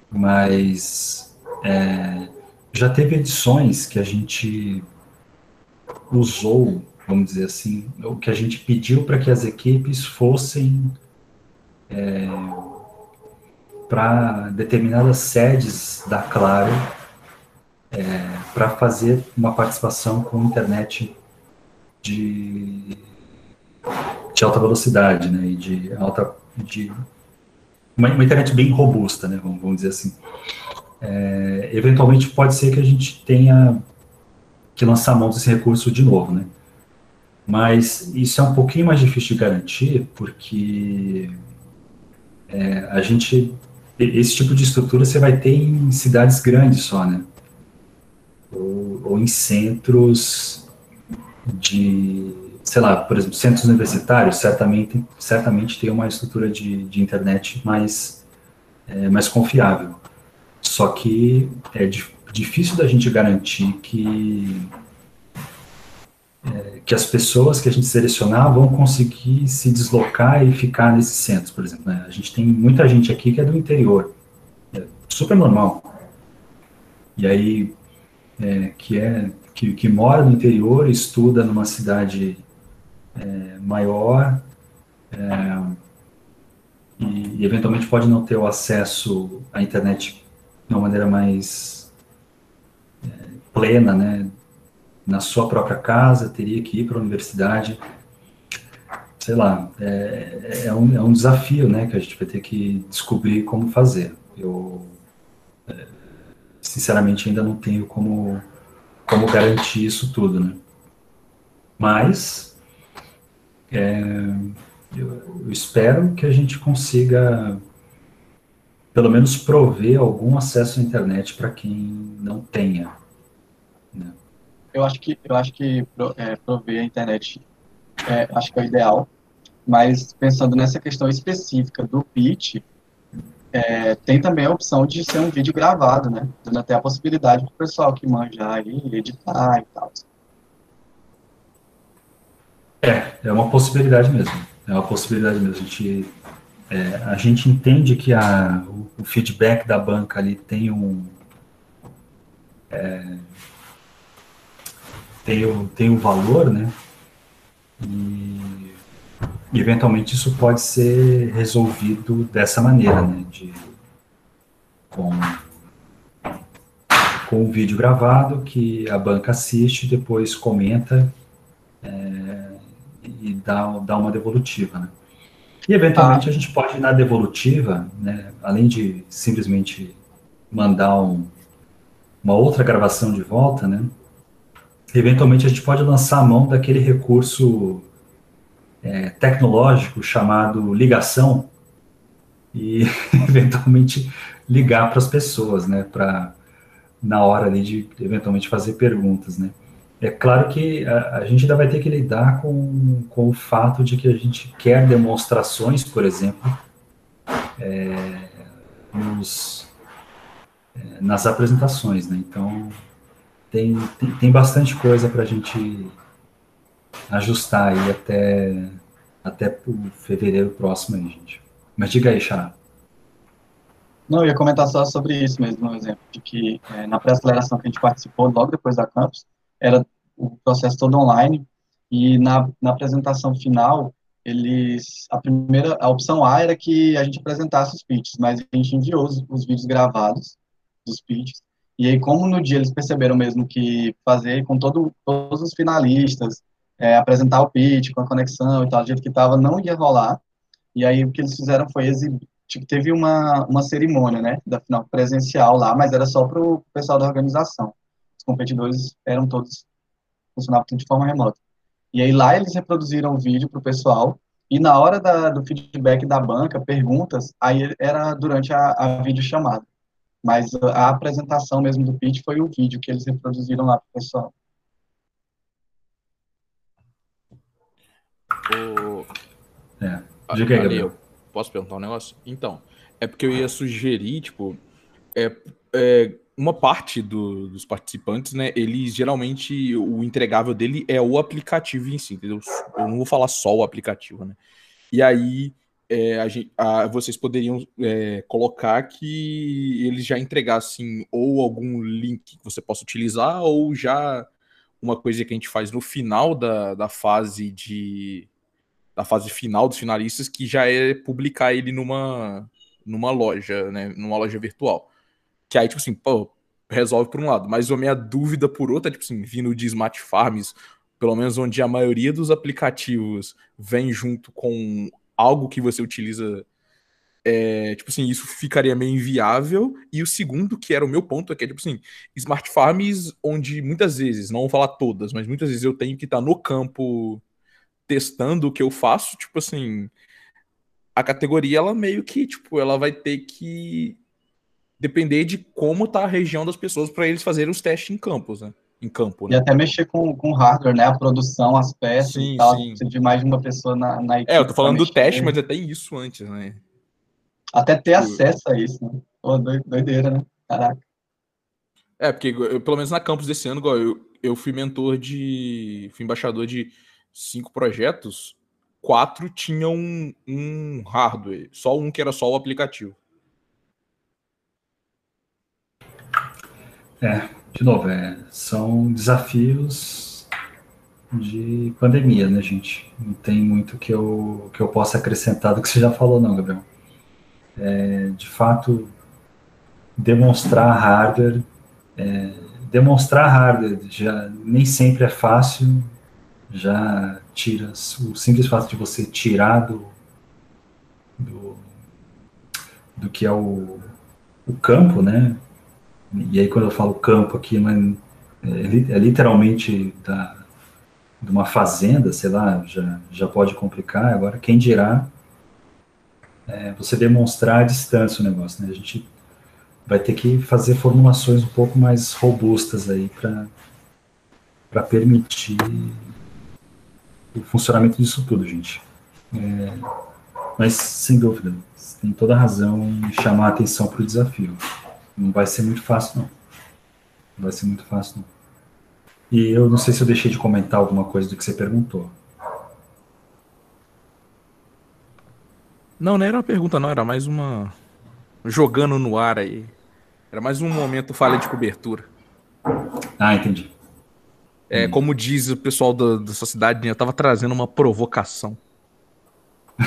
mas é, já teve edições que a gente usou vamos dizer assim, o que a gente pediu para que as equipes fossem é, para determinadas sedes da Claro é, para fazer uma participação com internet de, de alta velocidade, né, e de alta de uma, uma internet bem robusta, né, vamos, vamos dizer assim. É, eventualmente pode ser que a gente tenha que lançar mão desse recurso de novo, né? Mas isso é um pouquinho mais difícil de garantir, porque é, a gente. Esse tipo de estrutura você vai ter em cidades grandes só, né? Ou, ou em centros de. Sei lá, por exemplo, centros universitários certamente, certamente tem uma estrutura de, de internet mais, é, mais confiável. Só que é difícil da gente garantir que é, que as pessoas que a gente selecionar vão conseguir se deslocar e ficar nesses centros, por exemplo. Né? A gente tem muita gente aqui que é do interior, é super normal. E aí, é, que, é, que, que, mora no interior, estuda numa cidade é, maior, é, e, e, eventualmente pode não ter o acesso à internet de uma maneira mais é, plena, né, na sua própria casa, teria que ir para a universidade. Sei lá, é, é, um, é um desafio, né, que a gente vai ter que descobrir como fazer. Eu, é, sinceramente, ainda não tenho como, como garantir isso tudo, né. Mas, é, eu, eu espero que a gente consiga pelo menos prover algum acesso à internet para quem não tenha. Eu acho que eu acho que é, prover a internet é, acho que é o ideal, mas pensando nessa questão específica do pitch, é, tem também a opção de ser um vídeo gravado, né? Dando até a possibilidade para o pessoal que manja aí editar e tal. É, é uma possibilidade mesmo. É uma possibilidade mesmo. A gente, é, a gente entende que a, o, o, feedback da banca ali tem um. É, tem o, tem o valor, né? E, e, eventualmente isso pode ser resolvido dessa maneira, né? De, com, com um vídeo gravado que a banca assiste, depois comenta é, e dá, dá uma devolutiva, né? E eventualmente ah. a gente pode na devolutiva, né, além de simplesmente mandar um, uma outra gravação de volta, né? Eventualmente a gente pode lançar a mão daquele recurso é, tecnológico chamado ligação e eventualmente ligar para as pessoas, né? Para na hora ali de eventualmente fazer perguntas, né? É claro que a, a, gente ainda vai ter que lidar com, com o fato de que a gente quer demonstrações, por exemplo, é, nos, é, nas apresentações, né? Então, tem, tem, tem bastante coisa para a gente ajustar aí até, até o fevereiro próximo aí, gente. Mas diga aí, Xará. Não, eu ia comentar só sobre isso mesmo, um exemplo, de que é, na pré-aceleração que a gente participou, logo depois da campus, era o processo todo online, e na, na apresentação final, eles, a primeira, a opção A era que a gente apresentasse os pitches, mas a gente enviou os, os vídeos gravados dos pitches, e aí como no dia eles perceberam mesmo que fazer com todo, todos os finalistas, é, apresentar o pitch com a conexão e tal, do jeito que estava, não ia rolar, e aí o que eles fizeram foi exibir, tipo, teve uma, uma cerimônia, né, da final presencial lá, mas era só para o pessoal da organização. Os competidores eram todos, funcionavam de forma remota. E aí lá eles reproduziram o vídeo para o pessoal, e na hora da, do feedback da banca, perguntas, aí era durante a, a videochamada. Mas a apresentação mesmo do pitch foi o vídeo que eles reproduziram lá para o pessoal. O... É. Diga aí, Gabriel posso perguntar um negócio? Então, é porque eu ia sugerir, tipo, é, é uma parte do, dos participantes, né? Eles geralmente o entregável dele é o aplicativo em si, entendeu? Eu não vou falar só o aplicativo, né? E aí é, a a, vocês poderiam é, colocar que eles já entregassem ou algum link que você possa utilizar, ou já uma coisa que a gente faz no final da, da fase de da fase final dos finalistas, que já é publicar ele numa, numa loja, né? Numa loja virtual. Que aí, tipo assim, pô, resolve por um lado. Mas a minha dúvida por outro é, tipo assim, vindo de Smart Farms, pelo menos onde a maioria dos aplicativos vem junto com algo que você utiliza. É, tipo assim, isso ficaria meio inviável. E o segundo, que era o meu ponto, é que é, tipo assim, Smart Farms, onde muitas vezes, não vou falar todas, mas muitas vezes eu tenho que estar no campo testando o que eu faço, tipo assim, a categoria ela meio que, tipo, ela vai ter que depender de como tá a região das pessoas para eles fazerem os testes em campos, né? Em campo, né? E até mexer com, com hardware, né? A produção, as peças sim, e tal. Sim. Precisa de mais de uma pessoa na, na equipe. É, eu tô falando do teste, mas até isso antes, né? Até ter tipo, acesso a isso, né? Pô, doideira, né? Caraca. É, porque eu, pelo menos na campus desse ano, eu, eu fui mentor de. fui embaixador de cinco projetos, quatro tinham um, um hardware, só um que era só o aplicativo. É, de novo, é, são desafios de pandemia, né, gente? Não tem muito que eu, que eu possa acrescentar do que você já falou, não, Gabriel. É, de fato, demonstrar hardware, é, demonstrar hardware já nem sempre é fácil, já tira o simples fato de você tirar do, do, do que é o, o campo, né? E aí quando eu falo campo aqui, não é, é, literalmente da, de uma fazenda, sei lá, já, já pode complicar. Agora, quem dirá é, você demonstrar a distância o negócio, né? A gente vai ter que fazer formulações um pouco mais robustas aí para permitir o funcionamento disso tudo, gente. É, mas, sem dúvida, tem toda a razão em chamar a atenção para o desafio. Não vai ser muito fácil, não. Não vai ser muito fácil, não. E eu não sei se eu deixei de comentar alguma coisa do que você perguntou. Não, não era uma pergunta, não. Era mais uma. Jogando no ar aí. Era mais um momento falha de cobertura. Ah, entendi. É, hum. Como diz o pessoal da, da sociedade, né, eu estava trazendo uma provocação.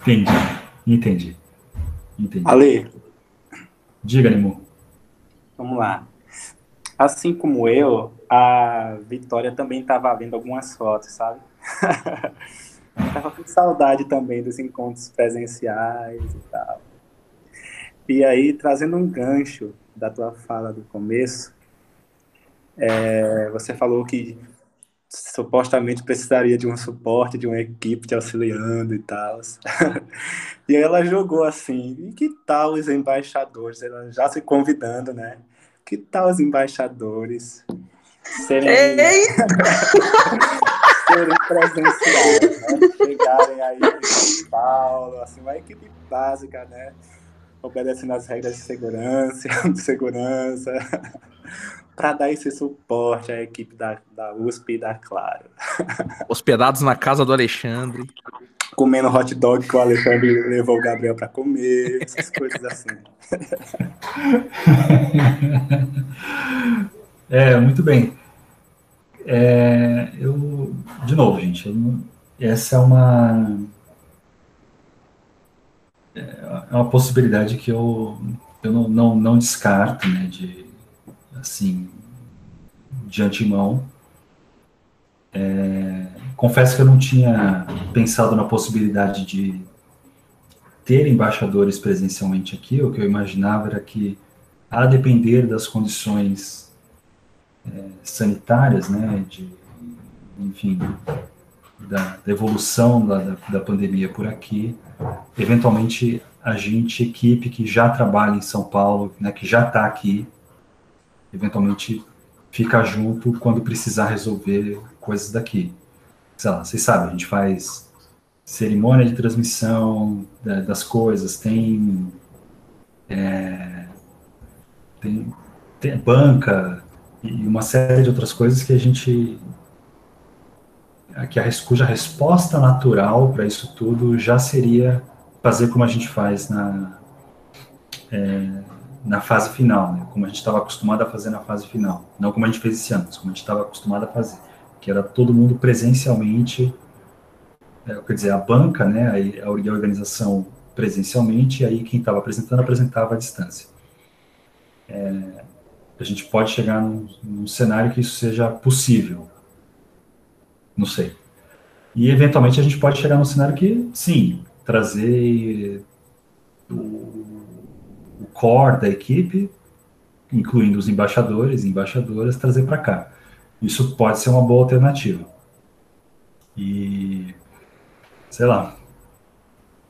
entendi, entendi. entendi. Ale. Diga, Nemo. Vamos lá. Assim como eu, a Vitória também estava vendo algumas fotos, sabe? Tava com saudade também dos encontros presenciais e tal. E aí, trazendo um gancho da tua fala do começo, é, você falou que supostamente precisaria de um suporte, de uma equipe te auxiliando e tal. e aí ela jogou assim, e que tal os embaixadores? Ela já se convidando, né? Que tal os embaixadores serem, serem presenciais, né? Chegarem aí em São Paulo, assim, uma equipe básica, né? Obedecendo as regras de segurança, de segurança para dar esse suporte à equipe da, da USP e da Claro. Hospedados na casa do Alexandre. Comendo hot dog que o Alexandre levou o Gabriel para comer, essas coisas assim. É, muito bem. É, eu, de novo, gente, eu, essa é uma é uma possibilidade que eu, eu não, não, não descarto, né, de assim, de antemão. É, confesso que eu não tinha pensado na possibilidade de ter embaixadores presencialmente aqui. O que eu imaginava era que, a depender das condições é, sanitárias, né, de, enfim, da, da evolução da, da, da pandemia por aqui, eventualmente a gente, equipe que já trabalha em São Paulo, né, que já está aqui, eventualmente fica junto quando precisar resolver coisas daqui. Sei lá, vocês sabem, a gente faz cerimônia de transmissão das coisas, tem, é, tem, tem banca e uma série de outras coisas que a gente que a, cuja resposta natural para isso tudo já seria fazer como a gente faz na é, na fase final, né? como a gente estava acostumado a fazer na fase final. Não como a gente fez esse ano, mas como a gente estava acostumado a fazer. Que era todo mundo presencialmente, é, quer dizer, a banca, né, a, a organização presencialmente, e aí quem estava apresentando, apresentava à distância. É, a gente pode chegar num, num cenário que isso seja possível. Não sei. E, eventualmente, a gente pode chegar num cenário que, sim, trazer o core da equipe, incluindo os embaixadores e embaixadoras, trazer para cá. Isso pode ser uma boa alternativa. E, sei lá.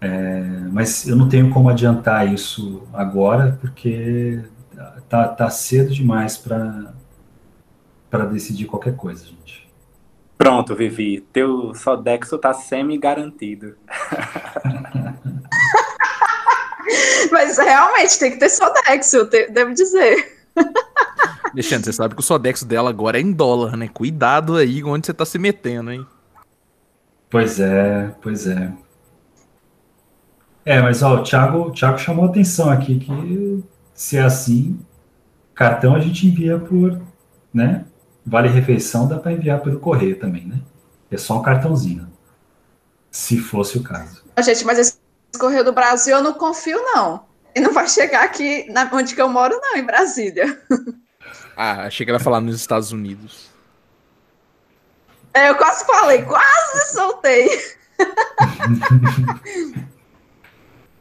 É, mas eu não tenho como adiantar isso agora, porque tá, tá cedo demais para decidir qualquer coisa, gente. Pronto, Vivi. Teu Sodexo tá semi-garantido. Mas realmente tem que ter Sodexo, devo dizer. Alexandre, você sabe que o Sodexo dela agora é em dólar, né? Cuidado aí onde você tá se metendo, hein? Pois é, pois é. É, mas ó, o Thiago, o Thiago chamou a atenção aqui que se é assim, cartão a gente envia por, né? Vale refeição dá para enviar pelo correio também, né? É só um cartãozinho. Se fosse o caso. Gente, mas esse Correio do Brasil eu não confio, não. E não vai chegar aqui na, onde que eu moro, não, em Brasília. Ah, achei que ela ia falar nos Estados Unidos. É, eu quase falei, quase soltei.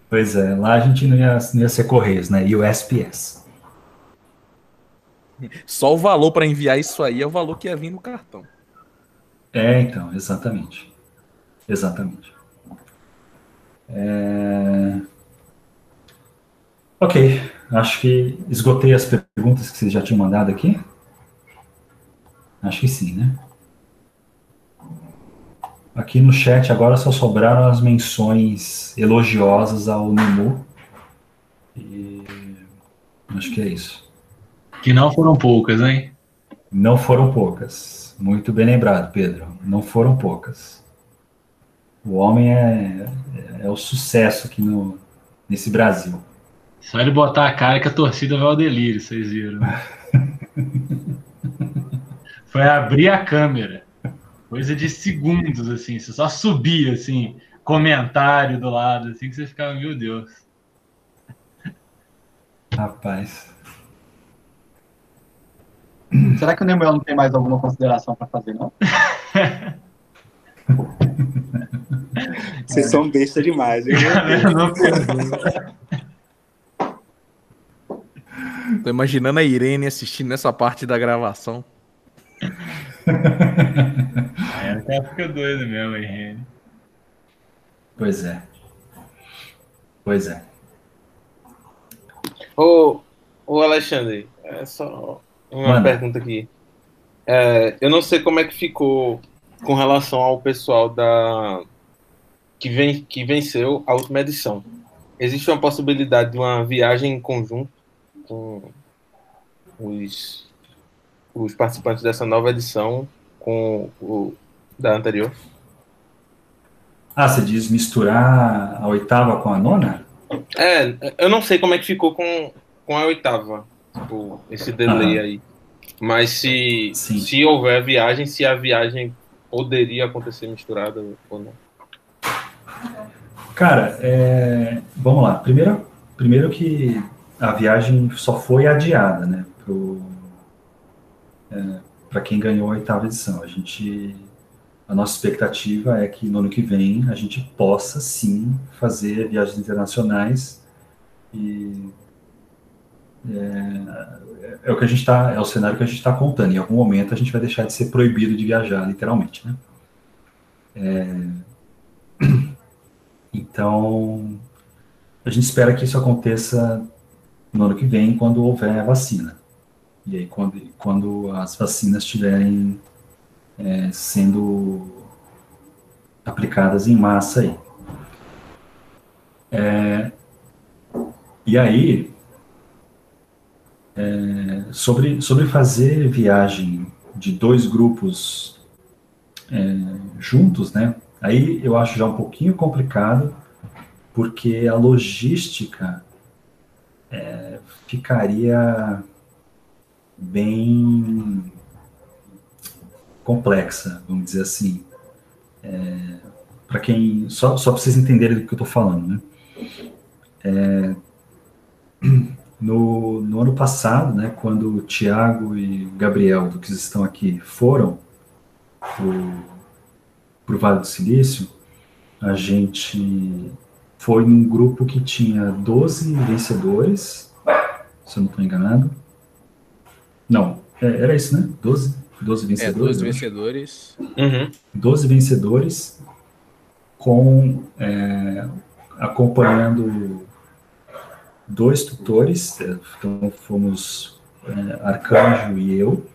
pois é, lá a gente não ia, não ia ser Correios, né? E o SPS. Só o valor para enviar isso aí é o valor que ia vir no cartão. É, então, exatamente. Exatamente. É... Ok, acho que esgotei as perguntas que vocês já tinham mandado aqui. Acho que sim, né? Aqui no chat agora só sobraram as menções elogiosas ao Nemu. E acho que é isso. Que não foram poucas, hein? Não foram poucas. Muito bem lembrado, Pedro. Não foram poucas. O homem é, é, é o sucesso aqui no, nesse Brasil. Só ele botar a cara que a torcida vai ao delírio, vocês viram. Foi abrir a câmera. Coisa de segundos, assim. Você só subia, assim, comentário do lado, assim, que você ficava, meu Deus. Rapaz. Será que o Nemuel não tem mais alguma consideração para fazer, não? Vocês são besta demais. viu? Tô imaginando a Irene assistindo essa parte da gravação. Aí o cara fica doido mesmo, hein, Reni? Pois é. Pois é. Ô, ô Alexandre, é só uma Manda. pergunta aqui. É, eu não sei como é que ficou com relação ao pessoal da que, ven... que venceu a última edição. Existe uma possibilidade de uma viagem em conjunto com os, os participantes dessa nova edição com o da anterior? Ah, você diz misturar a oitava com a nona? É, eu não sei como é que ficou com, com a oitava, tipo, esse delay Aham. aí. Mas se, Sim. se houver viagem, se a viagem poderia acontecer misturada ou não. Cara, é, vamos lá. Primeiro, primeiro que a viagem só foi adiada, né? Para quem ganhou a oitava edição. A gente, a nossa expectativa é que no ano que vem a gente possa sim fazer viagens internacionais e é, é o que a gente está, é o cenário que a gente está contando. Em algum momento a gente vai deixar de ser proibido de viajar, literalmente, né? É, então, a gente espera que isso aconteça no ano que vem, quando houver vacina. E aí, quando, quando as vacinas estiverem é, sendo aplicadas em massa aí. É, e aí, é, sobre, sobre fazer viagem de dois grupos é, juntos, né? Aí eu acho já um pouquinho complicado, porque a logística é, ficaria bem complexa, vamos dizer assim. É, para quem só só para vocês entenderem do que eu estou falando, né? É, no, no ano passado, né, quando o Tiago e o Gabriel, do que estão aqui, foram para o Vale do Silício, a gente foi num grupo que tinha 12 vencedores, se eu não estou enganado. Não, é, era isso, né? 12, 12 É, vencedores. eu acho. vencedores. Uhum. 12 vencedores com é, acompanhando dois tutores, então fomos é, Arcanjo e eu,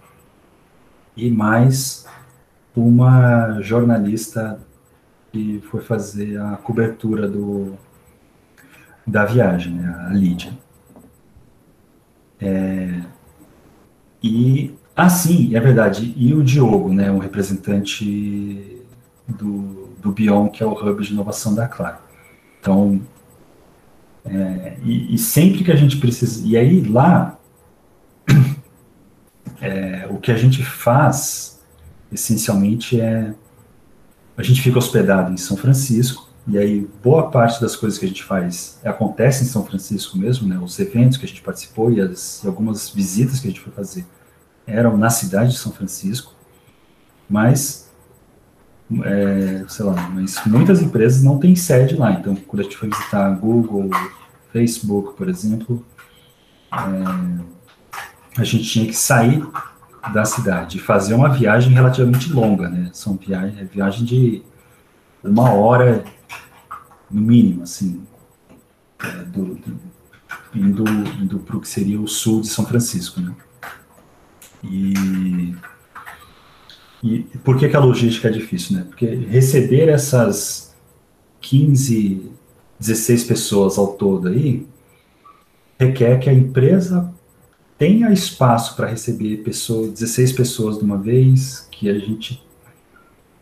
e mais uma jornalista que foi fazer a cobertura do, da viagem, né, a Lídia. É, e, ah, sim, é verdade, e o Diogo, né, um representante do, do Bion, que é o hub de inovação da Claro. Então, é, e, e sempre que a gente precisa. E aí, lá, é, o que a gente faz, essencialmente, é. A gente fica hospedado em São Francisco, e aí boa parte das coisas que a gente faz acontece em São Francisco mesmo, né? Os eventos que a gente participou e, as, e algumas visitas que a gente foi fazer eram na cidade de São Francisco, mas é, sei lá, mas muitas empresas não têm sede lá. Então, quando a gente foi visitar Google, Facebook, por exemplo, é, a gente tinha que sair da cidade e fazer uma viagem relativamente longa, né? São viagem, é viagem de uma hora no mínimo, assim, é, do, do, indo, indo para o que seria o sul de São Francisco, né? E e por que, que a logística é difícil, né? Porque receber essas 15, 16 pessoas ao todo aí requer que a empresa tenha espaço para receber pessoas, 16 pessoas de uma vez, que a gente.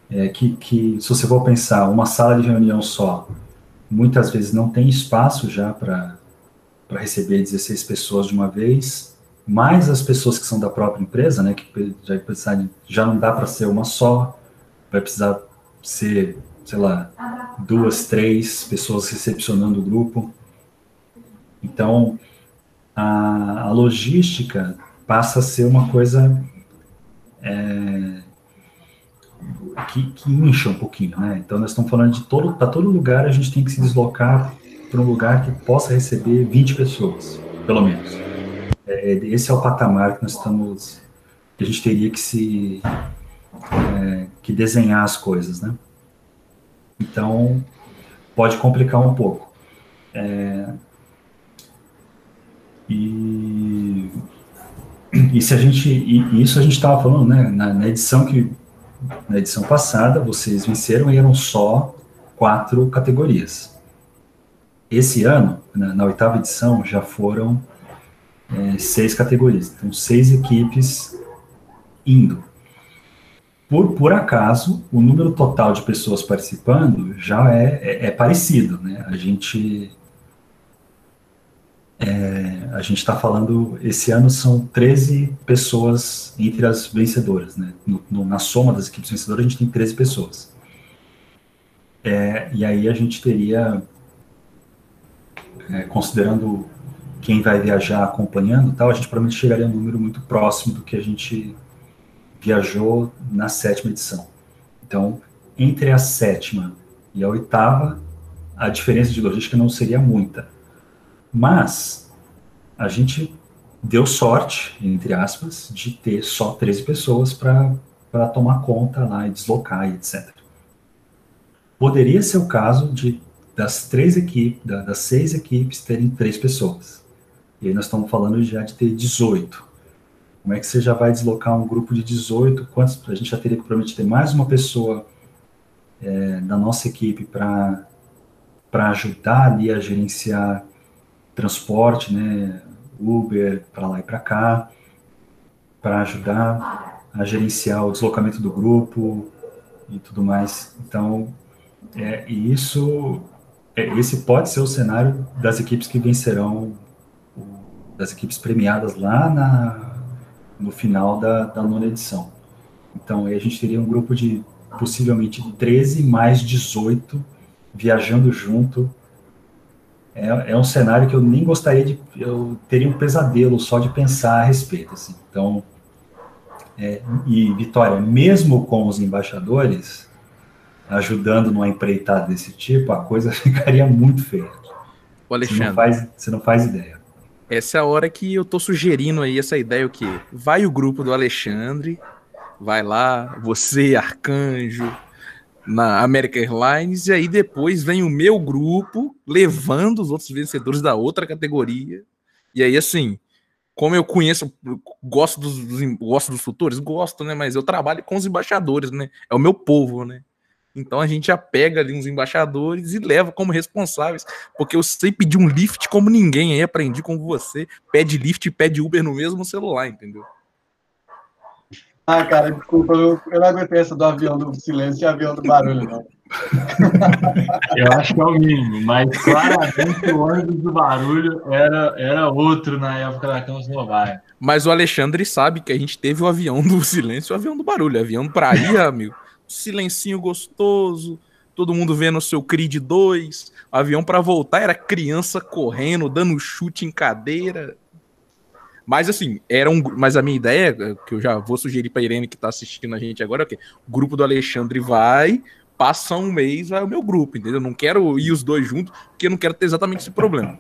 É, que, que, se você for pensar, uma sala de reunião só, muitas vezes não tem espaço já para receber 16 pessoas de uma vez mais as pessoas que são da própria empresa, né, que já, precisar de- já não dá para ser uma só, vai precisar ser, sei lá, duas, três pessoas recepcionando o grupo. Então, a, a logística passa a ser uma coisa é, que, que incha um pouquinho, né? Então nós estamos falando de todo, para todo lugar a gente tem que se deslocar para um lugar que possa receber 20 pessoas, pelo menos. É, esse é o patamar que nós estamos, que a gente teria que se, é, que desenhar as coisas, né? Então pode complicar um pouco. É, e, e se a gente, e isso a gente estava falando, né, na, na edição que na edição passada, vocês venceram e eram só quatro categorias. Esse ano, na, na oitava edição, já foram é, seis categorias. Então, seis equipes indo. Por, por acaso, o número total de pessoas participando já é, é, é parecido. Né? A gente é, a gente está falando, esse ano são 13 pessoas entre as vencedoras, né? No, no, na soma das equipes vencedoras, a gente tem 13 pessoas. É, e aí a gente teria, é, considerando quem vai viajar acompanhando tal, a gente provavelmente chegaria a um número muito próximo do que a gente viajou na sétima edição. Então, entre a sétima e a oitava, a diferença de logística não seria muita mas a gente deu sorte, entre aspas, de ter só 13 pessoas para tomar conta lá e deslocar e etc. Poderia ser o caso de das três equipes, das seis equipes terem três pessoas. E aí nós estamos falando já de ter 18. Como é que você já vai deslocar um grupo de 18? Quantos, a gente já teria que provavelmente ter mais uma pessoa é, da nossa equipe para ajudar ali a gerenciar transporte, né, Uber para lá e para cá, para ajudar a gerenciar o deslocamento do grupo e tudo mais. Então, é, e isso, é, esse pode ser o cenário das equipes que vencerão, das equipes premiadas lá na, no final da, da nona edição. Então, aí a gente teria um grupo de possivelmente 13 mais 18 viajando junto é, é um cenário que eu nem gostaria de. Eu teria um pesadelo só de pensar a respeito. Assim. Então, é, e Vitória, mesmo com os embaixadores ajudando numa empreitada desse tipo, a coisa ficaria muito feia. O Alexandre. Você não faz, você não faz ideia. Essa é a hora que eu tô sugerindo aí essa ideia o quê? Vai o grupo do Alexandre, vai lá, você, Arcanjo, na American Airlines, e aí depois vem o meu grupo levando os outros vencedores da outra categoria. E aí, assim, como eu conheço, gosto dos, dos, gosto dos futores, gosto, né? Mas eu trabalho com os embaixadores, né? É o meu povo, né? Então a gente já pega ali uns embaixadores e leva como responsáveis, porque eu sei pedir um lift como ninguém aí, aprendi com você, pede lift e pede Uber no mesmo celular, entendeu? Ah, cara, desculpa, eu, eu não aguentei essa do avião do silêncio e avião do barulho, não. Eu acho que é o mínimo, mas claramente o ônibus do barulho era, era outro na época da Camoslováquia. Mas o Alexandre sabe que a gente teve o avião do silêncio e o avião do barulho. Avião pra ir, amigo. Silencinho gostoso, todo mundo vendo o seu Creed 2. Avião para voltar era criança correndo, dando chute em cadeira. Mas assim, era um. Mas a minha ideia, que eu já vou sugerir pra Irene que tá assistindo a gente agora, é que o grupo do Alexandre vai, passa um mês, vai o meu grupo, entendeu? Eu não quero ir os dois juntos, porque eu não quero ter exatamente esse problema.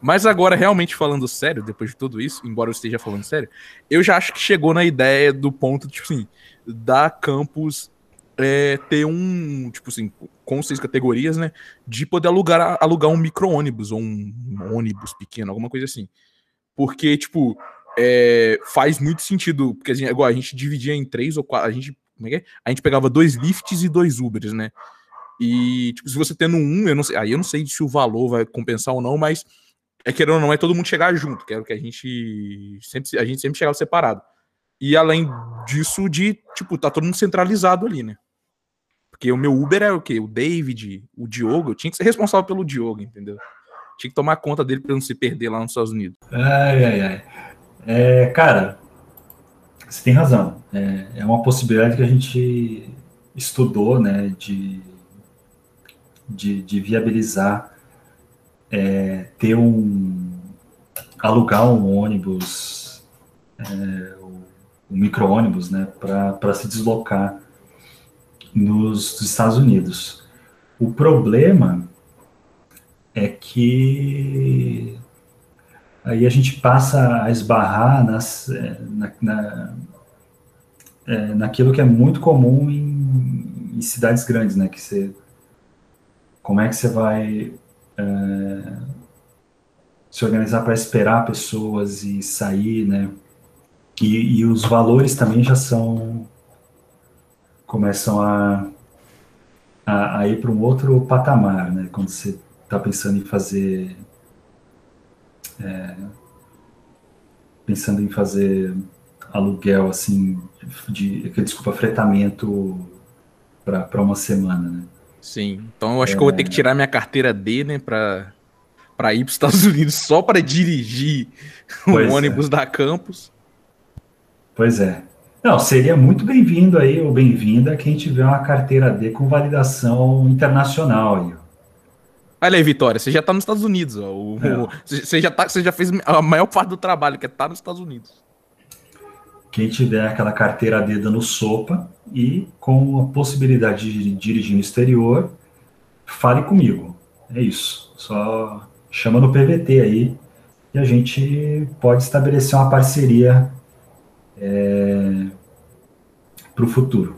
Mas agora, realmente falando sério, depois de tudo isso, embora eu esteja falando sério, eu já acho que chegou na ideia do ponto, tipo assim, da campus é, ter um, tipo assim, com seis categorias, né? De poder alugar, alugar um micro-ônibus ou um, um ônibus pequeno, alguma coisa assim. Porque, tipo, é, faz muito sentido, porque a gente, a gente dividia em três ou quatro, a gente, como é que é? A gente pegava dois lifts e dois Ubers, né? E, tipo, se você tendo um, eu não sei, aí eu não sei se o valor vai compensar ou não, mas é querendo ou não, é todo mundo chegar junto, que era o que a gente sempre, a gente sempre chegava separado. E além disso, de, tipo, tá todo mundo centralizado ali, né? Porque o meu Uber é o quê? O David, o Diogo, eu tinha que ser responsável pelo Diogo, entendeu? Tinha que tomar conta dele para não se perder lá nos Estados Unidos. Ai, ai, ai. É, cara, você tem razão. É, é, uma possibilidade que a gente estudou, né, de, de, de viabilizar é, ter um alugar um ônibus é, o micro-ônibus né, para se deslocar nos Estados Unidos. O problema é que aí a gente passa a esbarrar nas, é, na, na, é, naquilo que é muito comum em, em, cidades grandes, né? Que você, como é que você vai é, se organizar para esperar pessoas e sair, né? E, e, os valores também já são começam a, a, a ir para um outro patamar, né? Quando você está pensando em fazer é, pensando em fazer aluguel assim de, de desculpa fretamento para uma semana, né? Sim. Então eu acho é... que eu vou ter que tirar minha carteira D, né, para para ir para os Estados Unidos só para dirigir o é. ônibus é. da campus. Pois é. Não, seria muito bem-vindo aí, ou bem-vinda, quem tiver uma carteira D com validação internacional aí. Olha aí, Vitória, você já tá nos Estados Unidos, ó. O, é. o, você, já tá, você já fez a maior parte do trabalho, que é estar tá nos Estados Unidos. Quem tiver aquela carteira D dando sopa e com a possibilidade de dirigir no exterior, fale comigo. É isso. Só chama no PVT aí e a gente pode estabelecer uma parceria é, para o futuro.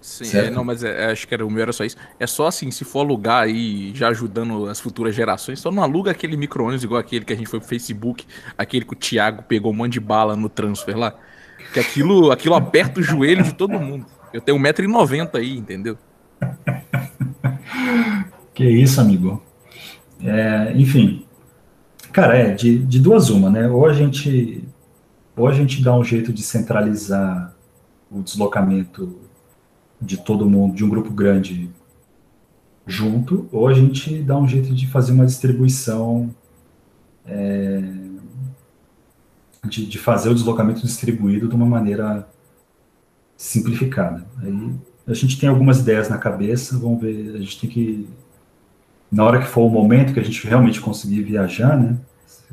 Sim, é, não, mas é, é, acho que era o meu era só isso. É só assim, se for alugar aí, já ajudando as futuras gerações, só não aluga aquele micro-ônibus igual aquele que a gente foi pro Facebook, aquele que o Thiago pegou um monte de bala no transfer lá. Que aquilo, aquilo aperta o joelho de todo mundo. Eu tenho 1,90m aí, entendeu? Que isso, amigo. É, enfim. Cara, é, de, de duas uma, né? Ou a gente. Ou a gente dá um jeito de centralizar o deslocamento de todo mundo, de um grupo grande junto, ou a gente dá um jeito de fazer uma distribuição, é, de, de, fazer o deslocamento distribuído de uma maneira simplificada. Aí a gente tem algumas ideias na cabeça, vamos ver, a gente tem que, na hora que for o momento que a gente realmente conseguir viajar, né,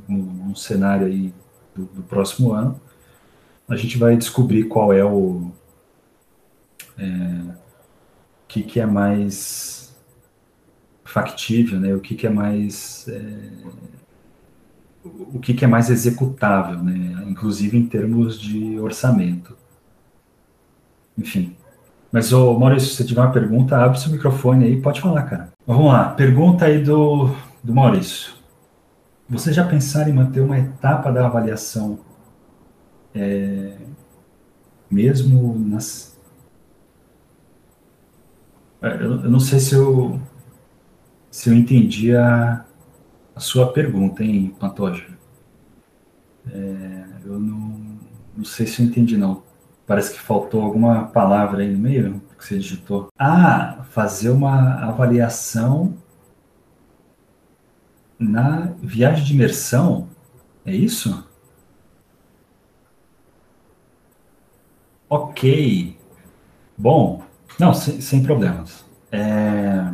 num cenário aí do, do próximo ano, a gente vai descobrir qual é o, é, que, que é mais factível, né? O que, que é mais é, o que, que é mais executável, né? Inclusive em termos de orçamento. Enfim. Mas, ô, Maurício, se você tiver uma pergunta, abre seu microfone aí, pode falar, cara. Vamos lá, pergunta aí do, do Maurício. Você já pensaram em manter uma etapa da avaliação é, mesmo nas, é, eu, eu não sei se eu, se eu entendi a, a sua pergunta, hein, Pantoja? É, eu não, não sei se eu entendi, não. Parece que faltou alguma palavra aí no meio que você digitou. Ah, fazer uma avaliação na viagem de imersão? É isso? Ok. Bom, não, sem, sem problemas. É,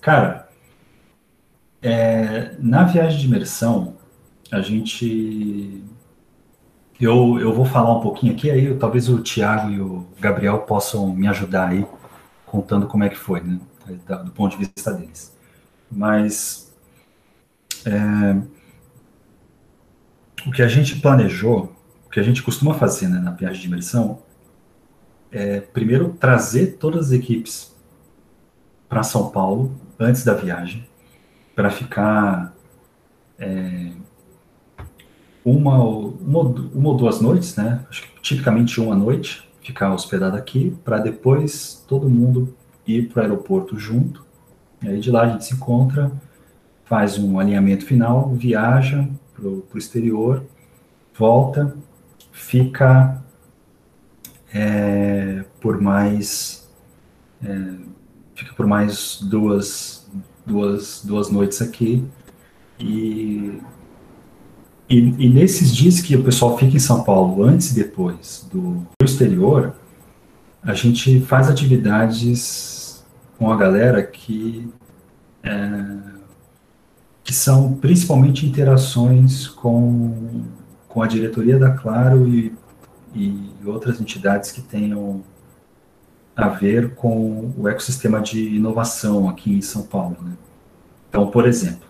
cara, é, na viagem de imersão, a gente. Eu, eu vou falar um pouquinho aqui, aí talvez o Tiago e o Gabriel possam me ajudar aí, contando como é que foi, né? Do ponto de vista deles. Mas. É, o que a gente planejou, o que a gente costuma fazer né, na viagem de imersão, é, primeiro, trazer todas as equipes para São Paulo antes da viagem, para ficar é, uma, uma, uma ou duas noites, né? Acho que tipicamente uma noite, ficar hospedado aqui, para depois todo mundo ir para o aeroporto junto. E aí de lá a gente se encontra, faz um alinhamento final, viaja para o exterior, volta, fica é, por mais é, fica por mais duas, duas, duas noites aqui. E, e, e, nesses dias que o pessoal fica em São Paulo antes e depois do exterior a gente faz atividades com a galera que é, que são principalmente interações com com a diretoria da Claro e, e outras entidades que tenham a ver com o ecossistema de inovação aqui em São Paulo. Né? Então, por exemplo,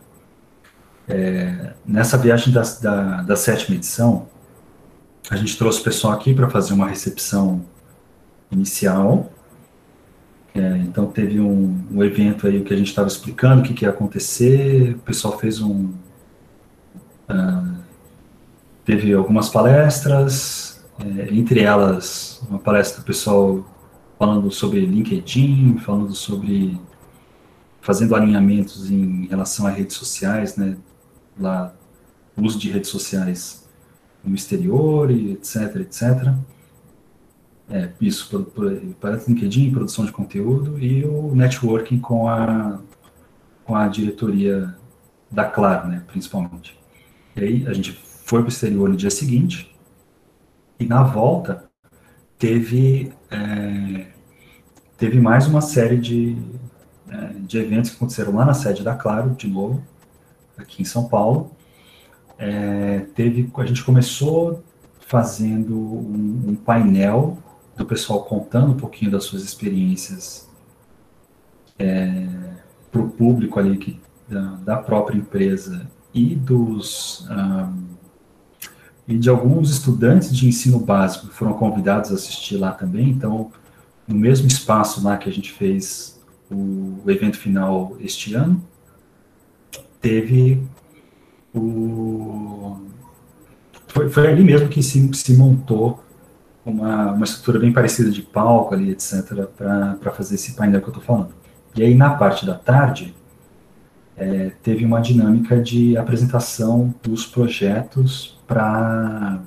é, nessa viagem da, da, da, sétima edição, a gente trouxe o pessoal aqui para fazer uma recepção inicial. É, então, teve um, um, evento aí que a gente estava explicando o que, que, ia acontecer, o pessoal fez um. Uh, teve algumas palestras, é, entre elas, uma palestra do pessoal falando sobre LinkedIn, falando sobre fazendo alinhamentos em relação a redes sociais, né, lá, uso de redes sociais no exterior, e etc, etc. É, isso, para LinkedIn, produção de conteúdo, e o networking com a, com a diretoria da Claro, né, principalmente. E aí a gente foi para o exterior no dia seguinte, e na volta teve, é, teve mais uma série de, é, de eventos que aconteceram lá na sede da Claro, de novo, aqui em São Paulo. É, teve, a gente começou fazendo um, um, painel do pessoal contando um pouquinho das suas experiências é, para o público ali que, da, da, própria empresa e dos um, e de alguns estudantes de ensino básico que foram convidados a assistir lá também. Então, no mesmo espaço lá que a gente fez o, o evento final este ano, teve o. Foi, foi ali mesmo que se, se montou uma, uma estrutura bem parecida de palco ali, etc., para fazer esse painel que eu estou falando. E aí, na parte da tarde, é, teve uma dinâmica de apresentação dos projetos para,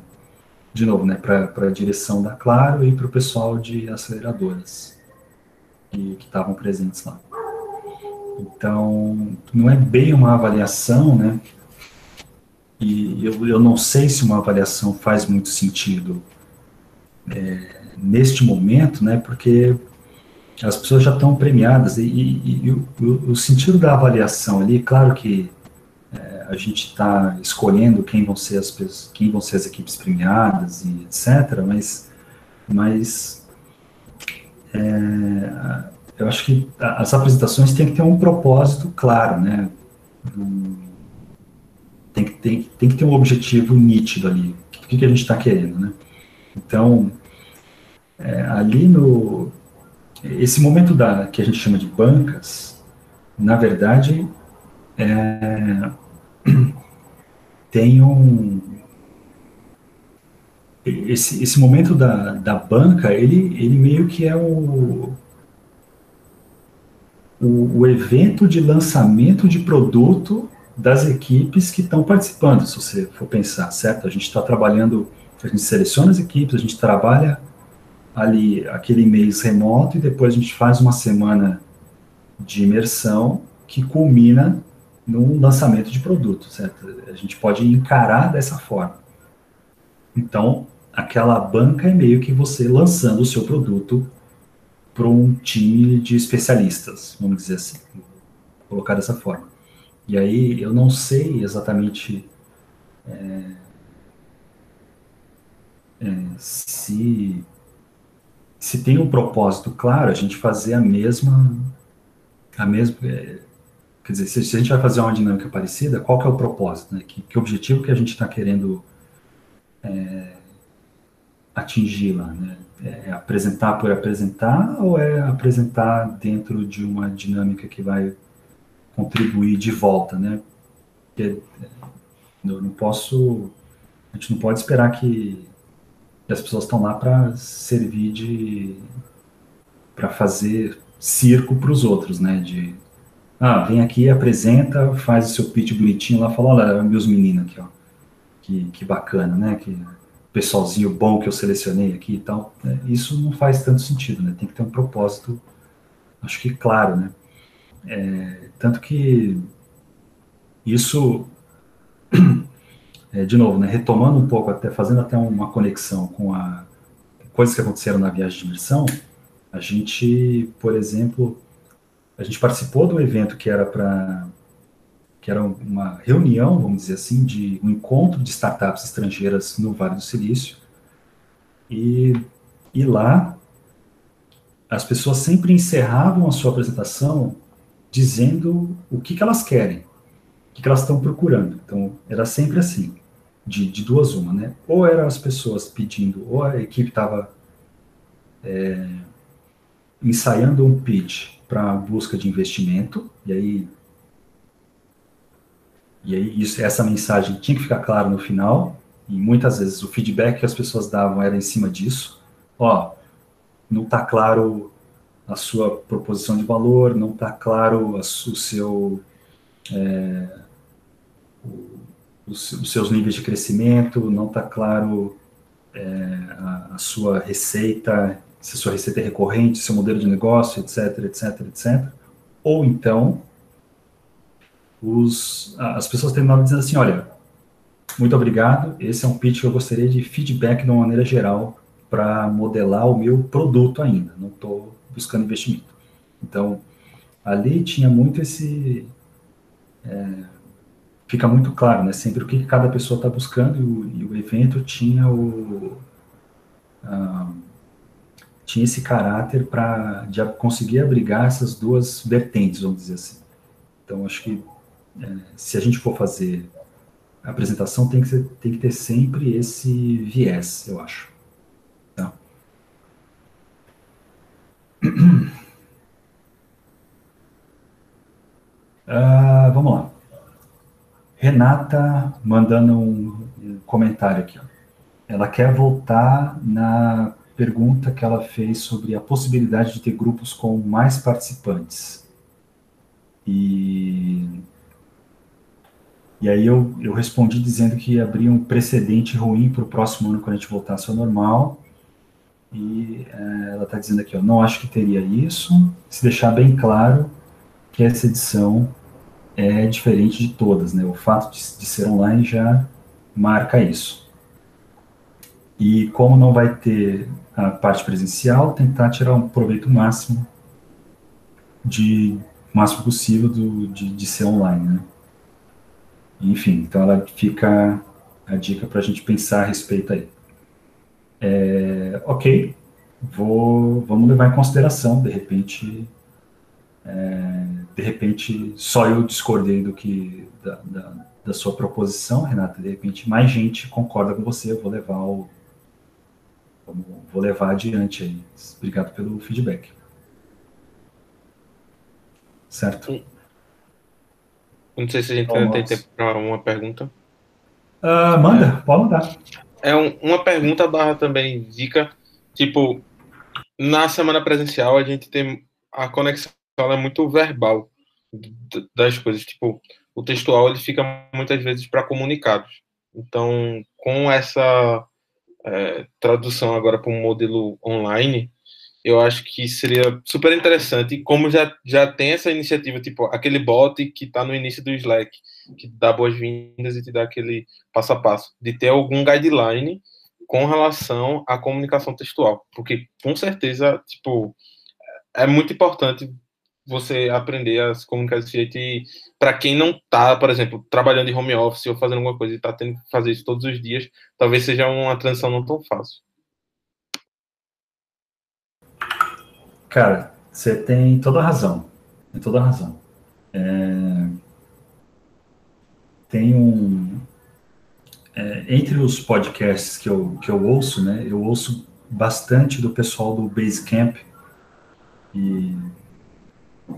de novo, né, para a direção da Claro e para o pessoal de aceleradoras que estavam presentes lá. Então, não é bem uma avaliação, né? E eu, eu não sei se uma avaliação faz muito sentido é, neste momento, né? Porque as pessoas já estão premiadas e, e, e o, o, sentido da avaliação ali, claro que é, a gente está escolhendo quem vão ser as quem vão ser as equipes premiadas e etc. Mas, mas é, eu acho que as apresentações têm que ter um propósito claro, né? Tem que, tem, tem que ter um objetivo nítido ali. O que, que a gente está querendo, né? Então, é, ali no... Esse momento da, que a gente chama de bancas, na verdade, é, tem um... Esse, esse momento da, da banca, ele, ele meio que é o o, o evento de lançamento de produto das equipes que estão participando, se você for pensar, certo? A gente está trabalhando, a gente seleciona as equipes, a gente trabalha ali aquele mês remoto e depois a gente faz uma semana de imersão que culmina no lançamento de produto, certo? A gente pode encarar dessa forma. Então, aquela banca é meio que você lançando o seu produto para um time de especialistas, vamos dizer assim, colocar dessa forma. E aí eu não sei exatamente é, é, se se tem um propósito claro, a gente fazer a mesma a mesma é, quer dizer, se, se, a gente vai fazer uma dinâmica parecida, qual que é o propósito, né? Que, que objetivo que a gente está querendo é, atingir lá, né? É apresentar por apresentar ou é apresentar dentro de uma dinâmica que vai contribuir de volta, né? Porque eu não posso, a gente não pode esperar que as pessoas estão lá para servir de, para fazer circo para os outros, né? De, ah, vem aqui, apresenta, faz o seu pitch bonitinho lá, fala, olha, meus meninos aqui, ó, que, que bacana, né? Que pessoalzinho bom que eu selecionei aqui e tal, né? isso não faz tanto sentido, né? Tem que ter um propósito, acho que claro, né? É, tanto que isso, é, de novo, né? Retomando um pouco, até fazendo até uma conexão com a coisas que aconteceram na viagem de imersão, a gente, por exemplo, a gente participou do evento que era para que era uma reunião, vamos dizer assim, de um encontro de startups estrangeiras no Vale do Silício. E, e lá, as pessoas sempre encerravam a sua apresentação dizendo o que, que elas querem, o que, que elas estão procurando. Então, era sempre assim, de, de duas uma, né? Ou eram as pessoas pedindo, ou a equipe estava é, ensaiando um pitch para busca de investimento, e aí e aí isso, essa mensagem tinha que ficar clara no final, e muitas vezes o feedback que as pessoas davam era em cima disso. Ó, não está claro a sua proposição de valor, não está claro a, o seu, é, os, os, seus níveis de crescimento, não está claro é, a, a, sua receita, se a sua receita é recorrente, seu modelo de negócio, etc, etc, etc. Ou então os, as pessoas terminavam dizendo assim, olha, muito obrigado, esse é um pitch que eu gostaria de feedback de uma maneira geral para modelar o meu produto ainda, não estou buscando investimento. Então, ali tinha muito esse... É, fica muito claro, né, sempre o que cada pessoa está buscando e o, e o, evento tinha o... Tinha esse caráter para conseguir abrigar essas duas vertentes, vamos dizer assim. Então, acho que é, se a gente for fazer a apresentação, tem que, ser, tem que ter sempre esse viés, eu acho. Uh, vamos lá. Renata mandando um comentário aqui. Ó. Ela quer voltar na pergunta que ela fez sobre a possibilidade de ter grupos com mais participantes. E e aí eu, eu respondi dizendo que abria um precedente ruim para o próximo ano quando a gente voltasse ao normal. E é, ela está dizendo aqui, ó, não acho que teria isso, se deixar bem claro que essa edição é diferente de todas, né? O fato de, de ser online já marca isso. E como não vai ter a parte presencial, tentar tirar um proveito máximo de máximo possível do, de, de ser online, né? Enfim, então ela fica a dica para a gente pensar a respeito aí. É, ok, vou, vamos levar em consideração, de repente, é, de repente só eu discordei do que da, da, da, sua proposição, Renata, de repente mais gente concorda com você, eu vou levar o vou levar adiante aí. Obrigado pelo feedback. Certo? Não sei se a gente ainda tem tempo para uma pergunta. Uh, manda, é. pode mandar. É um, uma pergunta barra também dica. Tipo, na semana presencial a gente tem a conexão é muito verbal das coisas. Tipo, o textual ele fica muitas vezes para comunicados. Então, com essa é, tradução agora para um modelo online, eu acho que seria super interessante, como já, já tem essa iniciativa, tipo, aquele bot que está no início do Slack, que dá boas-vindas e te dá aquele passo a passo, de ter algum guideline com relação à comunicação textual, porque com certeza, tipo, é muito importante você aprender a se comunicar desse jeito e para quem não está, por exemplo, trabalhando em home office ou fazendo alguma coisa e está tendo que fazer isso todos os dias, talvez seja uma transição não tão fácil. Cara, você tem toda a razão. Tem toda a razão. É... Tem um. É, entre os podcasts que eu, que eu ouço, né, eu ouço bastante do pessoal do Basecamp. E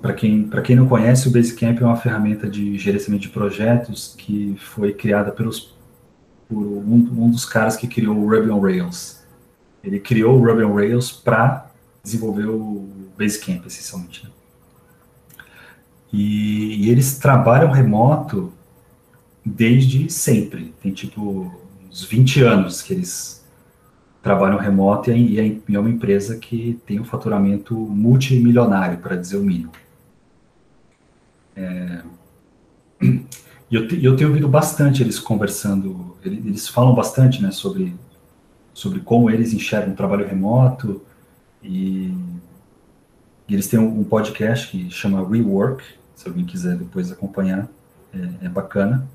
para quem, quem não conhece, o Basecamp é uma ferramenta de gerenciamento de projetos que foi criada pelos, por um, um dos caras que criou o Ruby on Rails. Ele criou o Ruby on Rails para desenvolveu o Basecamp, essencialmente. Né? E, e, eles trabalham remoto desde sempre. Tem tipo uns 20 anos que eles trabalham remoto e, é, e uma empresa que tem um faturamento multimilionário, para dizer o mínimo. É, e eu, eu tenho ouvido bastante eles conversando, eles falam bastante né, sobre, sobre como eles enxergam o trabalho remoto, e, e eles têm um, podcast que chama Rework, se alguém quiser depois acompanhar. é, é bacana.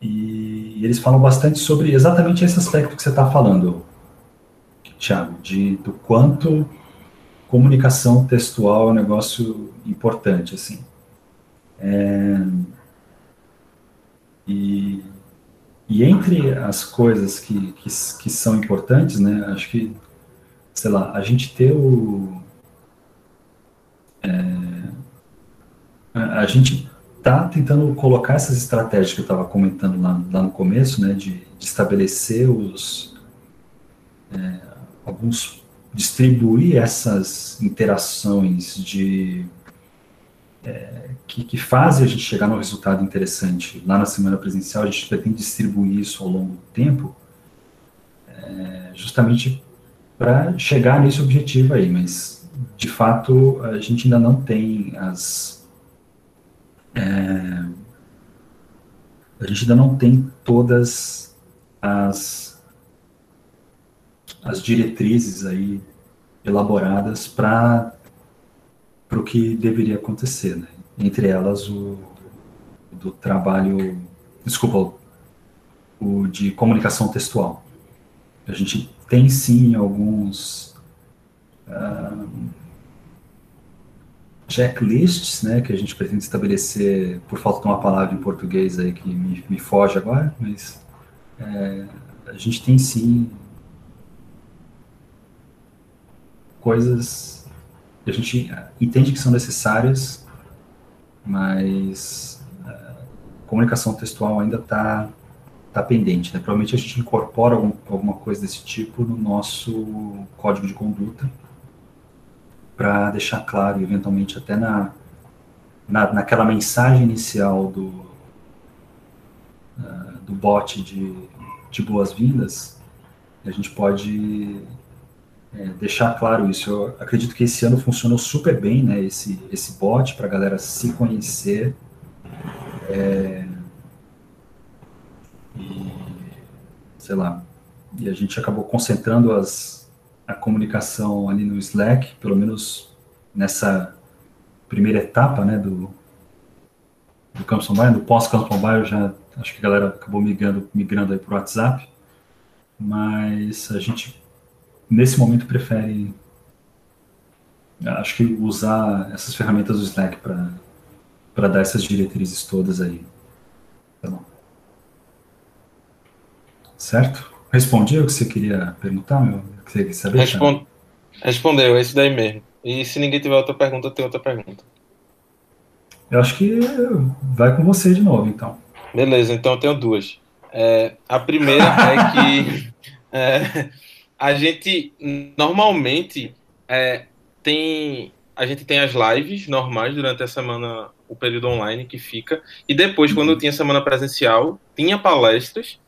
E eles falam bastante sobre exatamente esse aspecto que você está falando, Thiago, de, do quanto comunicação textual é um negócio importante, assim. É, e, e entre as coisas que, que, que, são importantes, né, acho que, sei lá, a gente ter o... É, a, a gente tá tentando colocar essas estratégias que eu estava comentando lá, lá, no começo, né, de, de estabelecer os... É, alguns distribuir essas interações de é, que, que fazem a gente chegar no resultado interessante lá na semana presencial, a gente pretende distribuir isso ao longo do tempo, é, justamente para chegar nesse objetivo aí, mas de fato a gente ainda não tem as é, a gente ainda não tem todas as as diretrizes aí elaboradas para o que deveria acontecer, né? Entre elas o do trabalho, desculpa, o de comunicação textual. A gente tem sim alguns uh, checklists, né, que a gente pretende estabelecer, por falta de uma palavra em português aí que me, me foge agora, mas é, a gente tem sim coisas que a gente entende que são necessárias, mas a é, comunicação textual ainda está tá pendente. Né? Provavelmente a gente incorpora algum, alguma coisa desse tipo no nosso código de conduta para deixar claro, eventualmente até na, na, naquela mensagem inicial do, uh, do bot de, de boas-vindas, a gente pode é, deixar claro isso. Eu acredito que esse ano funcionou super bem, né? Esse, esse bot para a galera se conhecer. É, e, sei lá. E a gente acabou concentrando as, a comunicação ali no Slack, pelo menos nessa primeira etapa, né? Do, do Campus Mobile, do pós-Campus Mobile, já acho que a galera acabou migrando, migrando aí para o WhatsApp. Mas a gente nesse momento prefere acho que usar essas ferramentas do Slack para dar essas diretrizes todas aí. Bom. Certo? Respondi o que você queria perguntar, meu? Que você queria saber? Respond... Respondeu, é isso daí mesmo. E se ninguém tiver outra pergunta, tem outra pergunta. Eu acho que vai com você de novo, então. Beleza, então eu tenho duas. É, a primeira é que é, a gente normalmente é, tem a gente tem as lives normais durante a semana, o período online que fica, e depois, quando tinha semana presencial, tinha palestras.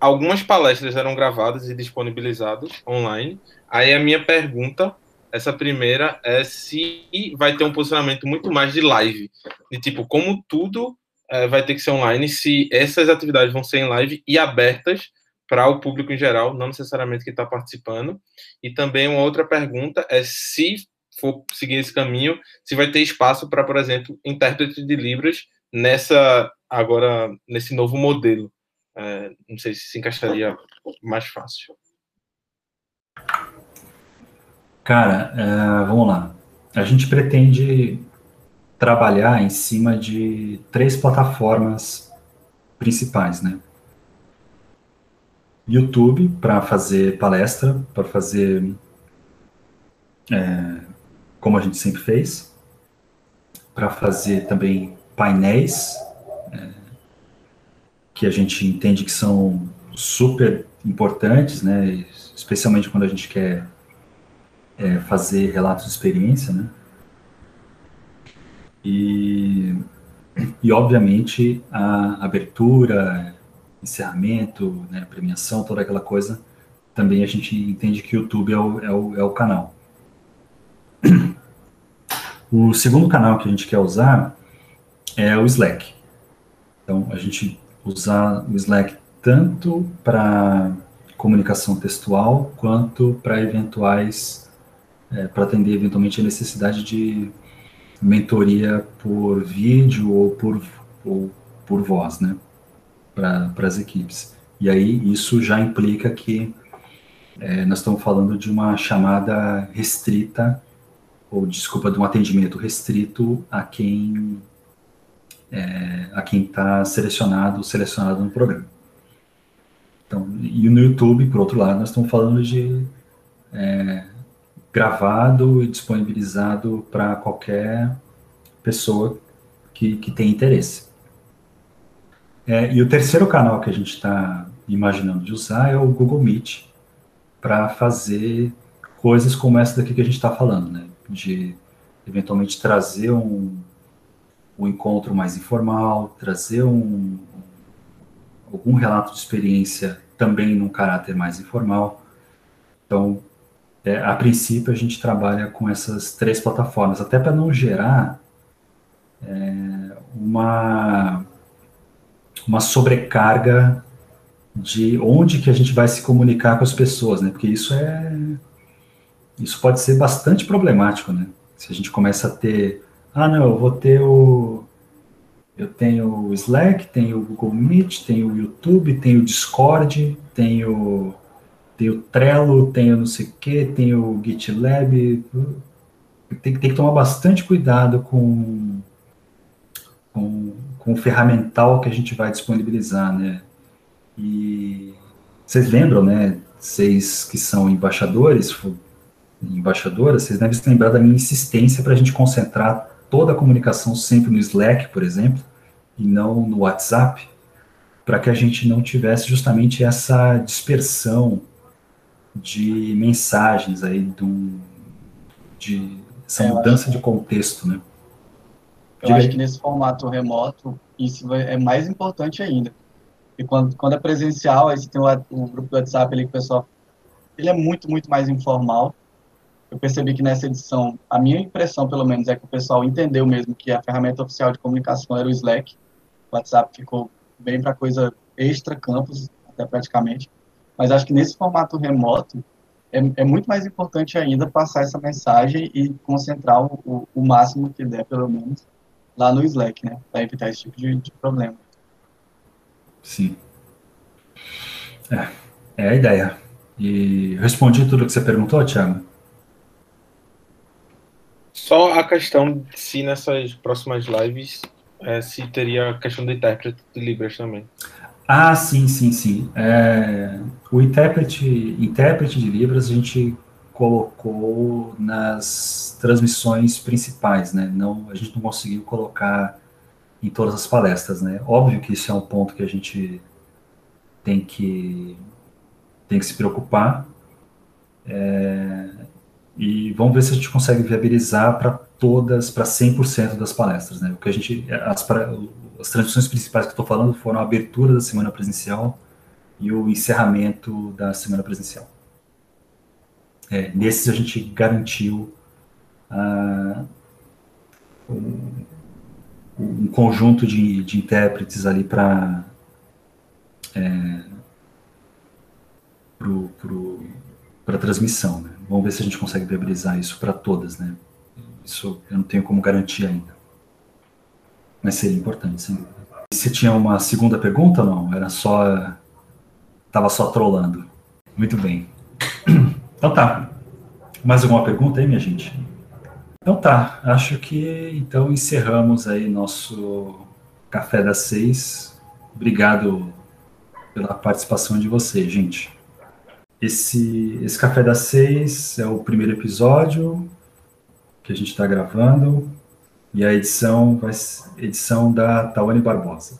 Algumas palestras eram gravadas e disponibilizadas online. Aí a minha pergunta, essa primeira, é se vai ter um posicionamento muito mais de live. De tipo, como tudo é, vai ter que ser online, se essas atividades vão ser em live e abertas para o público em geral, não necessariamente que está participando. E também uma outra pergunta é se for seguir esse caminho, se vai ter espaço para, por exemplo, intérprete de Libras nessa agora nesse novo modelo. É, não sei se se encaixaria mais fácil. Cara, é, vamos lá. A gente pretende trabalhar em cima de três plataformas principais, né? YouTube para fazer palestra, para fazer é, como a gente sempre fez, para fazer também painéis é, que a gente entende que são super importantes, né? Especialmente quando a gente quer é, fazer relatos de experiência, né? E, e obviamente a abertura, encerramento, né, premiação, toda aquela coisa, também a gente entende que o YouTube é o, é o, é o canal. O segundo canal que a gente quer usar é o Slack. Então, a gente usar o Slack tanto para comunicação textual quanto para eventuais, é, para atender eventualmente a necessidade de mentoria por vídeo ou por, ou por voz, né? Para as equipes. E aí isso já implica que é, nós estamos falando de uma chamada restrita, ou desculpa, de um atendimento restrito a quem é, a quem está selecionado, selecionado no programa. Então, e no YouTube, por outro lado, nós estamos falando de é, gravado e disponibilizado para qualquer pessoa que, que tem interesse. É, e o terceiro canal que a gente está imaginando de usar é o Google Meet para fazer coisas como essa daqui que a gente está falando, né? De eventualmente trazer um, um encontro mais informal, trazer um, algum relato de experiência também num caráter mais informal. Então, é, a princípio, a gente trabalha com essas três plataformas, até para não gerar é, uma, uma sobrecarga de onde que a gente vai se comunicar com as pessoas, né? Porque isso é isso pode ser bastante problemático, né? Se a gente começa a ter, ah, não, eu vou ter o eu tenho o Slack, tenho o Google Meet, tenho o YouTube, tenho o Discord, tenho tenho o Trello, tenho não sei o que, tenho o GitLab. Tem, tem que tomar bastante cuidado com, com, com o ferramental que a gente vai disponibilizar, né? E vocês lembram, né? Vocês que são embaixadores, embaixadoras, vocês devem se lembrar da minha insistência para a gente concentrar toda a comunicação sempre no Slack, por exemplo, e não no WhatsApp, para que a gente não tivesse justamente essa dispersão de mensagens aí, do, de essa é, mudança de contexto, né? Eu Diga acho aí. que nesse formato remoto, isso é mais importante ainda. E quando, quando é presencial, aí você tem o, o grupo do WhatsApp ali que o pessoal. Ele é muito, muito mais informal. Eu percebi que nessa edição, a minha impressão, pelo menos, é que o pessoal entendeu mesmo que a ferramenta oficial de comunicação era o Slack. O WhatsApp ficou bem para coisa extra campus, até praticamente. Mas acho que nesse formato remoto, é, é, muito mais importante ainda passar essa mensagem e concentrar o, o, o máximo que der, pelo menos, lá no Slack, né? Para evitar esse tipo de, de problema. Sim. É, é a ideia. E respondi tudo que você perguntou, Thiago? Só a questão se nessas próximas lives é, se teria a questão do intérprete de Libras também. Ah, sim, sim, sim. É, o intérprete, intérprete de Libras a gente colocou nas transmissões principais, né? Não, a gente não conseguiu colocar em todas as palestras, né? Óbvio que isso é um ponto que a gente tem que tem que se preocupar é, e vamos ver se a gente consegue viabilizar para todas, para 100% das palestras, né? O que a gente as, as transmissões principais que estou falando foram a abertura da semana presencial e o encerramento da semana presencial. É, nesses a gente garantiu uh, um conjunto de, de intérpretes ali para é, para transmissão. Né? Vamos ver se a gente consegue viabilizar isso para todas. Né? Isso eu não tenho como garantir ainda. Mas seria importante, sim. Você tinha uma segunda pergunta não? Era só. Tava só trolando. Muito bem. Então tá. Mais alguma pergunta aí, minha gente? Então tá, acho que então encerramos aí nosso Café das Seis. Obrigado pela participação de vocês, gente. Esse, esse Café das Seis é o primeiro episódio que a gente está gravando e a edição vai edição da Tawane Barbosa.